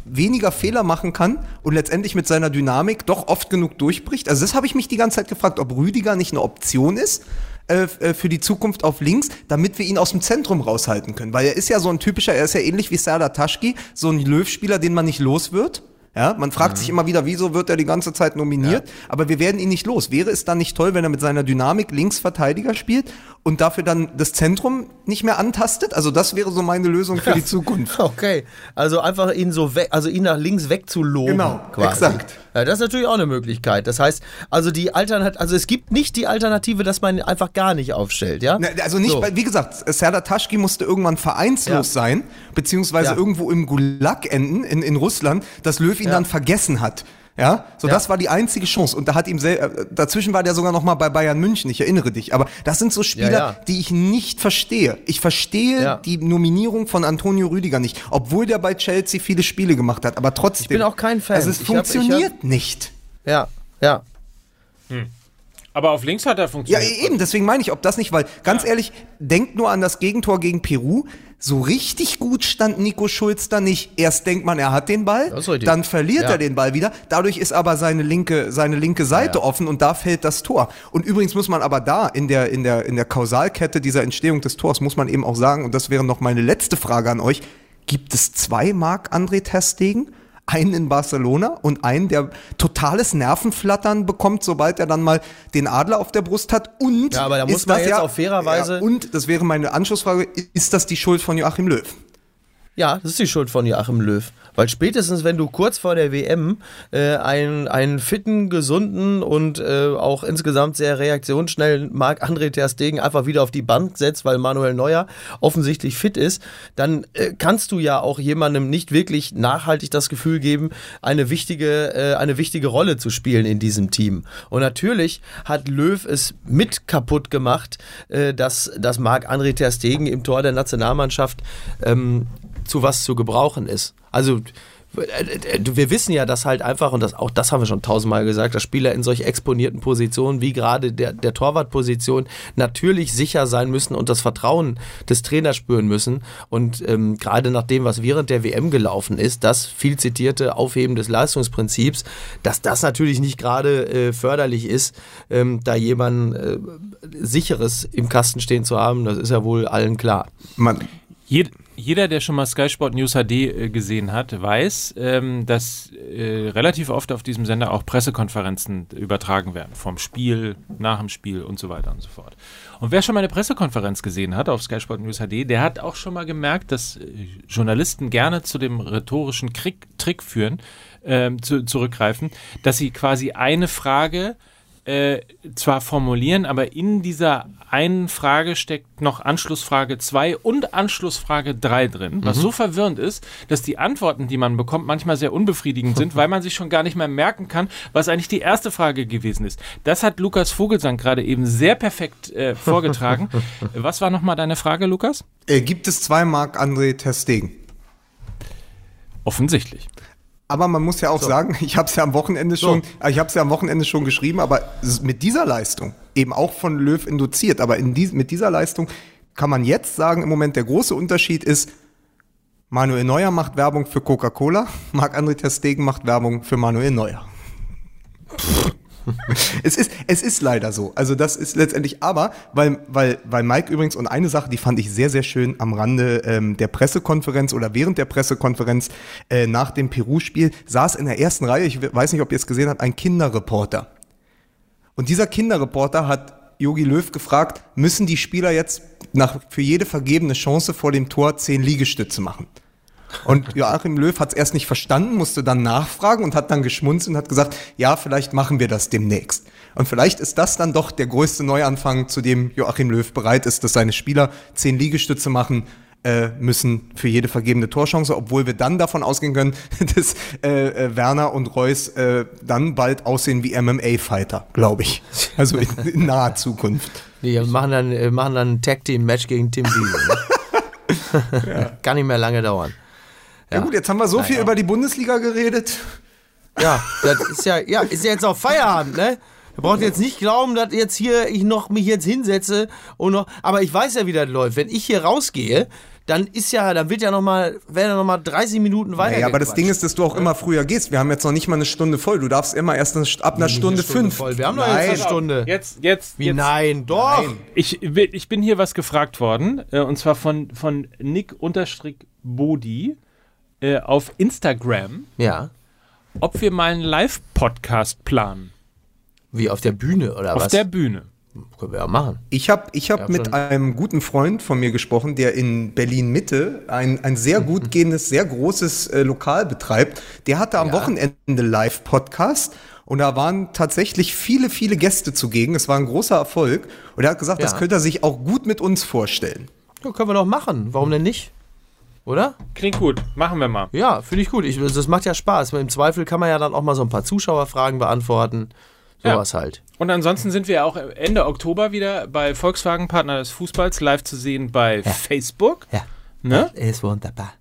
weniger Fehler machen kann und letztendlich mit seiner Dynamik doch oft genug durchbricht? Also das habe ich mich die ganze Zeit gefragt, ob Rüdiger nicht eine Option ist äh, äh, für die Zukunft auf links, damit wir ihn aus dem Zentrum raushalten können. Weil er ist ja so ein typischer, er ist ja ähnlich wie Serdar Taschki, so ein Löw-Spieler, den man nicht los wird. Ja, man fragt sich immer wieder, wieso wird er die ganze Zeit nominiert? Aber wir werden ihn nicht los. Wäre es dann nicht toll, wenn er mit seiner Dynamik Linksverteidiger spielt und dafür dann das Zentrum nicht mehr antastet? Also das wäre so meine Lösung für die Zukunft.
Okay, also einfach ihn so weg, also ihn nach links wegzuloben.
Genau,
quasi.
exakt.
Ja, das ist natürlich auch eine Möglichkeit. Das heißt, also die Alternat also es gibt nicht die Alternative, dass man ihn einfach gar nicht aufstellt, ja?
Na, Also nicht,
So.
wie gesagt, Serdar Taschki musste irgendwann vereinslos
Ja.
sein, beziehungsweise
Ja.
irgendwo im Gulag enden in, in Russland, dass Löw ihn dann vergessen hat. Ja, so
Ja.
das war die einzige Chance und da hat ihm sel äh, dazwischen war der sogar noch mal bei Bayern München, ich erinnere dich, aber das sind so Spieler,
Ja, ja.
die ich nicht verstehe. Ich verstehe die Nominierung von Antonio Rüdiger nicht, obwohl der bei Chelsea viele Spiele gemacht hat, aber trotzdem. Ich
bin auch kein Fan.
Also es
Ich hab- ich
funktioniert nicht.
Ja, ja.
Aber auf links hat er
Ja,
funktioniert.
eben, deswegen meine ich, ob das nicht, weil ganz ehrlich, denkt nur an das Gegentor gegen Peru. So richtig gut stand Nico Schulz da nicht. Erst denkt man, er hat den Ball,
Das ist richtig.
dann verliert
Ja.
er den Ball wieder. Dadurch ist aber seine linke, seine linke Seite
Ja.
offen und da fällt das Tor. Und übrigens muss man aber da in der, in der, in der Kausalkette dieser Entstehung des Tors, muss man eben auch sagen, und das wäre noch meine letzte Frage an euch, gibt es zwei Marc-André Testegen? Einen in Barcelona und einen, der totales Nervenflattern bekommt, sobald er dann mal den Adler auf der Brust hat. Und
Ja, aber da muss
ist
man jetzt
ja,
auch fairerweise-
Ja, und das wäre meine Anschlussfrage: Ist das die Schuld von Joachim Löw?
Ja, das ist die Schuld von Joachim Löw. Weil spätestens, wenn du kurz vor der WM äh, einen, einen fitten, gesunden und äh, auch insgesamt sehr reaktionsschnellen Marc-André Ter Stegen einfach wieder auf die Bank setzt, weil Manuel Neuer offensichtlich fit ist, dann äh, kannst du ja auch jemandem nicht wirklich nachhaltig das Gefühl geben, eine wichtige, äh, eine wichtige Rolle zu spielen in diesem Team. Und natürlich hat Löw es mit kaputt gemacht, äh, dass, dass Marc-André Ter Stegen im Tor der Nationalmannschaft ähm, zu was zu gebrauchen ist. Also äh, wir wissen ja, dass halt einfach, und das, auch das haben wir schon tausendmal gesagt, dass Spieler in solch exponierten Positionen wie gerade der, der Torwartposition natürlich sicher sein müssen und das Vertrauen des Trainers spüren müssen. Und ähm, gerade nach dem, was während der WM gelaufen ist, das viel zitierte Aufheben des Leistungsprinzips, dass das natürlich nicht gerade äh, förderlich ist, ähm, da jemand äh, sicheres im Kasten stehen zu haben, das ist ja wohl allen klar.
Man,
Jed jeder, der schon mal Sky Sport News HD äh, gesehen hat, weiß, ähm, dass äh, relativ oft auf diesem Sender auch Pressekonferenzen übertragen werden. Vom Spiel, nach dem Spiel und so weiter und so fort. Und wer schon mal eine Pressekonferenz gesehen hat auf Sky Sport News HD, der hat auch schon mal gemerkt, dass äh, Journalisten gerne zu dem rhetorischen Trick führen, ähm, zu, zurückgreifen, dass sie quasi eine Frage äh, zwar formulieren, aber in dieser einen Frage steckt noch Anschlussfrage 2 und Anschlussfrage 3 drin, was so verwirrend ist, dass die Antworten, die man bekommt, manchmal sehr unbefriedigend sind, weil man sich schon gar nicht mehr merken kann, was eigentlich die erste Frage gewesen ist. Das hat Lukas Vogelsang gerade eben sehr perfekt äh, vorgetragen. was war nochmal deine Frage, Lukas?
äh, gibt es zwei Marc-André Ter Stegen?
Offensichtlich.
Aber man muss ja auch sagen, ich habe es ja am Wochenende schon, äh, ich habe es ja am Wochenende schon geschrieben, aber mit dieser Leistung, eben auch von Löw induziert, aber in dies, mit dieser Leistung kann man jetzt sagen, im Moment der große Unterschied ist, Manuel Neuer macht Werbung für Coca-Cola, Marc-André Ter Stegen macht Werbung für Manuel Neuer. es ist, es ist leider so. Also das ist letztendlich, aber, weil, weil, weil Mike übrigens, und eine Sache, die fand ich sehr, sehr schön am Rande ähm, der Pressekonferenz oder während der Pressekonferenz äh, nach dem Peru-Spiel, saß in der ersten Reihe, ich weiß nicht, ob ihr es gesehen habt, ein Kinderreporter. Und dieser Kinderreporter hat Jogi Löw gefragt, müssen die Spieler jetzt nach, für jede vergebene Chance vor dem Tor zehn Liegestütze machen? Und Joachim Löw hat es erst nicht verstanden, musste dann nachfragen und hat dann geschmunzelt und hat gesagt, ja, vielleicht machen wir das demnächst. Und vielleicht ist das dann doch der größte Neuanfang, zu dem Joachim Löw bereit ist, dass seine Spieler zehn Liegestütze machen äh, müssen für jede vergebene Torchance, obwohl wir dann davon ausgehen können, dass äh, äh, Werner und Reus äh, dann bald aussehen wie MMA-Fighter, glaube ich. Also in, in naher Zukunft.
Die machen dann, äh, machen dann ein Tag-Team-Match gegen Tim Wiese. Ne? Kann nicht mehr lange dauern.
Ja, gut, jetzt haben wir so viel
Naja.
über die Bundesliga geredet.
Ja, das ist ja, ja, ist ja jetzt auch Feierabend, ne? Ihr braucht jetzt nicht glauben, dass jetzt hier ich noch mich jetzt hinsetze und noch. Aber ich weiß ja, wie das läuft. Wenn ich hier rausgehe, dann ist ja, dann wird ja noch mal, werden ja noch mal 30 Minuten weiter.
Ja, aber das Ding ist, dass du auch immer früher gehst. Wir haben jetzt noch nicht mal eine Stunde voll. Du darfst immer erst eine, ab einer Stunde, fünf.
voll. Wir haben doch jetzt eine
Nein.
Stunde.
Jetzt, jetzt,
Wie
jetzt.
nein, doch.
Ich, will- ich bin hier was gefragt worden, äh, und zwar von, von Nick-Bodi äh, auf Instagram,
Ja.
ob wir mal einen Live-Podcast planen.
Wie auf der Bühne oder
Auf
was?
der Bühne.
Können wir ja machen.
Ich habe ich hab
Ja,
mit einem guten Freund von mir gesprochen, der in Berlin Mitte ein, ein sehr gut gehendes, sehr großes äh, Lokal betreibt. Der hatte am
Ja.
Wochenende Live-Podcast und da waren tatsächlich viele, viele Gäste zugegen. Es war ein großer Erfolg und er hat gesagt, das
Ja.
könnte er sich auch gut mit uns vorstellen.
Ja, können wir doch machen. Warum denn nicht? Oder?
Klingt gut, machen wir mal.
Ja, finde ich gut. Ich, das macht ja Spaß. Im Zweifel kann man ja dann auch mal so ein paar Zuschauerfragen beantworten.
Ja.
Sowas halt.
Und ansonsten sind wir auch Ende Oktober wieder bei Volkswagen Partner des Fußballs live zu sehen bei Facebook.
Ja.
Ne?
Das ist wunderbar.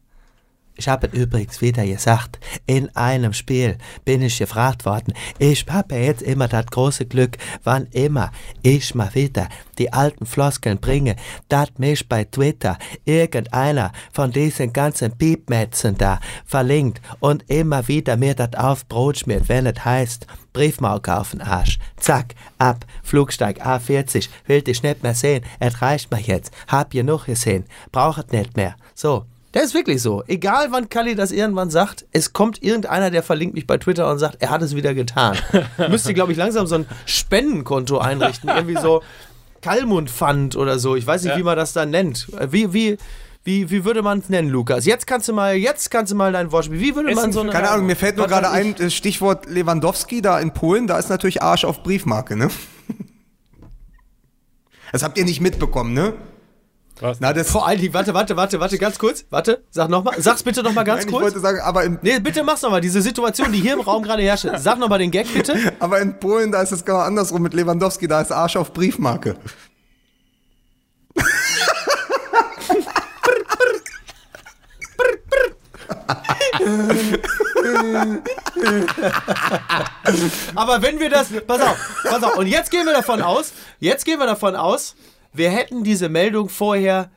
Ich habe übrigens wieder gesagt, in einem Spiel bin ich gefragt worden. Ich habe jetzt immer das große Glück, wann immer ich mal wieder die alten Floskeln bringe, dass mich bei Twitter irgendeiner von diesen ganzen Piepmetzen da verlinkt und immer wieder mir das auf Brot schmiert, wenn es heißt, Briefmarke auf den Arsch. Zack, ab, Flugsteig A40, will dich nicht mehr sehen, es reicht mir jetzt, hab genug gesehen, braucht nicht mehr. So, Der ist wirklich so. Egal wann Kalli das irgendwann sagt, es kommt irgendeiner, der verlinkt mich bei Twitter und sagt, er hat es wieder getan. Müsste, glaube ich, langsam so ein Spendenkonto einrichten. Irgendwie so Kalmund Fund oder so. Ich weiß nicht,
Ja.
wie man das dann nennt. Wie, wie, wie, wie würde man es nennen, Lukas? Jetzt kannst du mal, jetzt kannst du mal dein Wortspiel. Wie würde man
Essen
so
für
eine.
Keine Ahnung, mir fällt nur gerade
ich.
ein, äh, Stichwort Lewandowski da in Polen, da ist natürlich Arsch auf Briefmarke, ne? Das habt ihr nicht mitbekommen, ne?
Was?
Na, das
Vor allen Dingen, warte, warte, warte, warte, ganz kurz. Warte, sag nochmal. Sag's bitte nochmal ganz
Nein, ich
kurz.
wollte sagen, aber in,
Nee, bitte mach's nochmal. Diese Situation, die hier im Raum gerade herrscht. Sag nochmal den Gag, bitte.
aber in Polen, da ist es genau andersrum mit Lewandowski, da ist Arsch auf Briefmarke.
Aber wenn wir das. Pass auf, pass auf. Und jetzt gehen wir davon aus, jetzt gehen wir davon aus, wir hätten diese Meldung vorher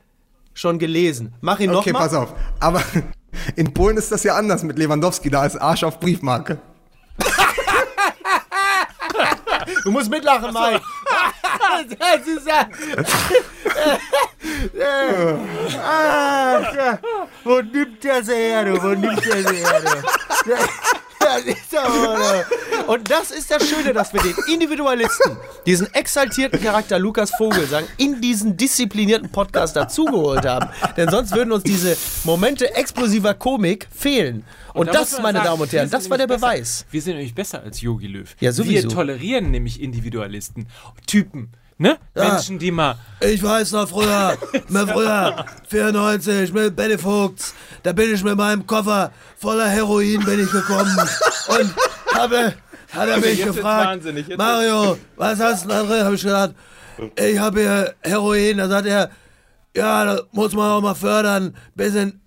schon gelesen. Mach ihn
Okay,
nochmal.
pass auf. Aber in Polen ist das ja anders mit Lewandowski, da ist Arsch auf Briefmarke.
Du musst mitlachen, Mike. Das ist ja. Ja. Wo nimmt der sie her, du? Wo nimmt der sie her, du? Das ist aber. Und das ist das Schöne, dass wir den Individualisten, diesen exaltierten Charakter Lukas Vogelsang, in diesen disziplinierten Podcast dazugeholt haben. Denn sonst würden uns diese Momente explosiver Komik fehlen. Und,
da muss
das, meine
sagen,
Damen und Herren, das war der
besser.
Beweis.
Wir sind nämlich besser als Yogi Löw.
Ja, sowieso.
Wir tolerieren nämlich Individualisten. Typen. Ne? Menschen, die mal.
Ich weiß noch früher, mir früher, 94, mit Benny Vogts, da bin ich mit meinem Koffer voller Heroin bin ich gekommen und habe, hat er mich
Jetzt
gefragt, Mario, was hast du denn da drin? Habe ich gesagt, ich habe hier Heroin, da sagt er, ja, das muss man auch mal fördern, bisschen,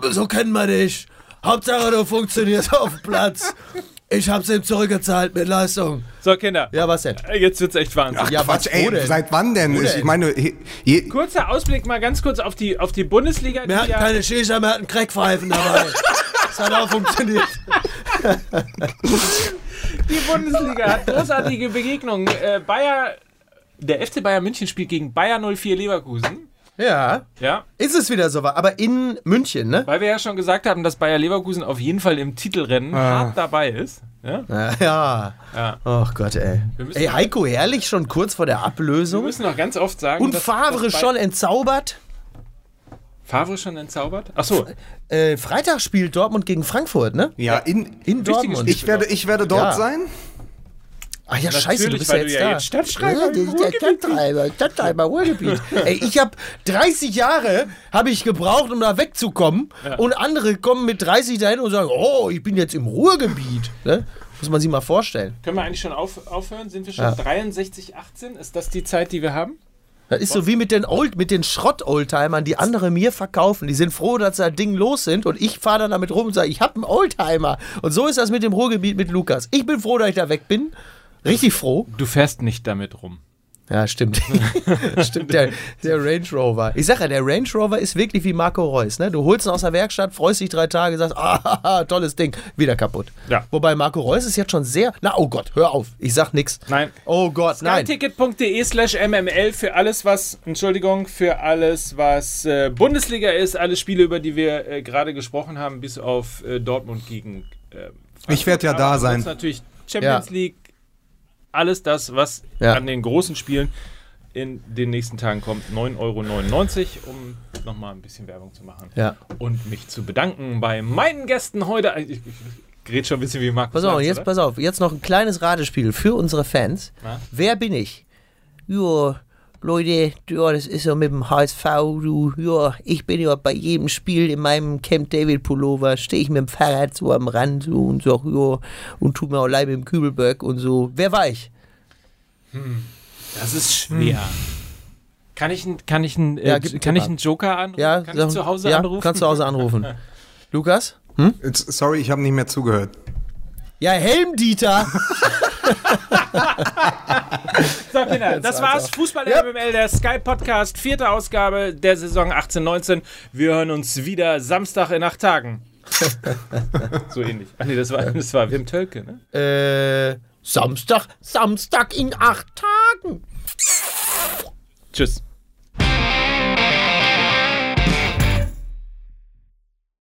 so kennen wir dich. Hauptsache du funktionierst auf dem Platz. Ich hab's ihm zurückgezahlt mit Leistung.
So, Kinder.
Ja, was denn?
Jetzt wird's echt Wahnsinn.
Ach,
Ja,
Quatsch,
was,
ey, seit wann denn? Ich,
denn?
ich meine,
Kurzer Ausblick mal ganz kurz auf die, auf die Bundesliga.
Wir
die
hatten
ja-
keine Shisha, wir hatten Crackpfeifen dabei. Das hat auch funktioniert.
Die Bundesliga hat großartige Begegnungen. Äh, Bayer, der FC Bayern München spielt gegen Bayer 04 Leverkusen.
Ja,
Ja,
ist es wieder so. Aber in München, ne?
weil wir ja schon gesagt haben, dass Bayer Leverkusen auf jeden Fall im Titelrennen hart dabei ist. Ja?
Ja. ja.
Ja.
Ach Gott, ey.
Wir
Ey, Heiko Herrlich schon kurz vor der
Wir
Ablösung.
müssen noch ganz oft sagen,
Und
dass-
Favre
dass
schon entzaubert.
Favre schon entzaubert? Achso,
Äh, Freitag spielt Dortmund gegen Frankfurt, ne?
ja, in,
In Dortmund.
Ich werde, ich werde dort
Ja.
sein.
Ach ja,
Natürlich,
scheiße, du bist ja jetzt
ja
da.
jetzt Stadtschreiber
Ja,
Ruhrgebiet
Stadttreiber, Stadttreiber, Ruhrgebiet. Ey, ich habe 30 Jahre habe ich gebraucht, um da wegzukommen. Und andere kommen mit 30 dahin und sagen, oh, ich bin jetzt im Ruhrgebiet. Ne? Muss man sich mal vorstellen.
können wir eigentlich schon auf, aufhören? Sind wir schon
Ja.
63, 18? Ist das die Zeit, die wir haben?
Das ist so wie mit den Old, mit den Schrott-Oldtimern, die andere mir verkaufen. Die sind froh, dass da Ding los sind und ich fahre dann damit rum und sage, ich habe einen Oldtimer. Und so ist das mit dem Ruhrgebiet mit Lukas. Ich bin froh, dass ich da weg bin. Richtig froh.
Du fährst nicht damit rum.
Ja, stimmt. stimmt, der, der Range Rover. Ich sag ja, der Range Rover ist wirklich wie Marco Reus. Ne? Du holst ihn aus der Werkstatt, freust dich drei Tage, sagst, ah, tolles Ding, wieder kaputt.
Ja.
Wobei Marco Reus ist jetzt schon sehr, na, oh Gott, hör auf, ich sag nix.
Nein.
Oh Gott, nein.
Skyticket.de slash MML für alles, was, Entschuldigung, für alles, was äh, Bundesliga ist, alle Spiele, über die wir äh, gerade gesprochen haben, bis auf äh, Dortmund gegen äh, Frankfurt.
Ich werd ja da sein.
natürlich Champions
Ja.
League, alles das, was
Ja.
an den großen Spielen in den nächsten Tagen kommt. 9,99 Euro, um nochmal ein bisschen Werbung zu machen.
Ja.
Und mich zu bedanken bei meinen Gästen heute. Ich, ich, ich rede schon ein bisschen wie Markus
Pass auf,
Lanz,
jetzt
oder?
pass auf, jetzt noch ein kleines Ratespiel für unsere Fans.
Na?
Wer bin ich? Ja, Leute, ja, das ist ja mit dem HSV, du, ja, ich bin ja bei jedem Spiel in meinem Camp David Pullover, stehe ich mit dem Fahrrad so am Rand so und sag, ja, und tu mir auch leid mit dem Kübelberg und so. Wer war ich?
Das ist schwer. Kann ich, kann ich, äh,
Ja, gib einen
kann ich einen Joker anrufen?
Ja,
kann
sag-
ich zu Hause
ja,
anrufen?
kannst du zu Hause anrufen. Lukas?
Jetzt- Sorry, ich habe nicht mehr zugehört.
Ja, Helmdieter.
So, Kinder, das war's. Fußball MML, der Sky Podcast, vierte Ausgabe der Saison 18-19. Wir hören uns wieder Samstag in acht Tagen. so ähnlich. Ach nee, das war, das war Wim Tölke, ne?
äh, Samstag, Samstag in acht Tagen.
Tschüss.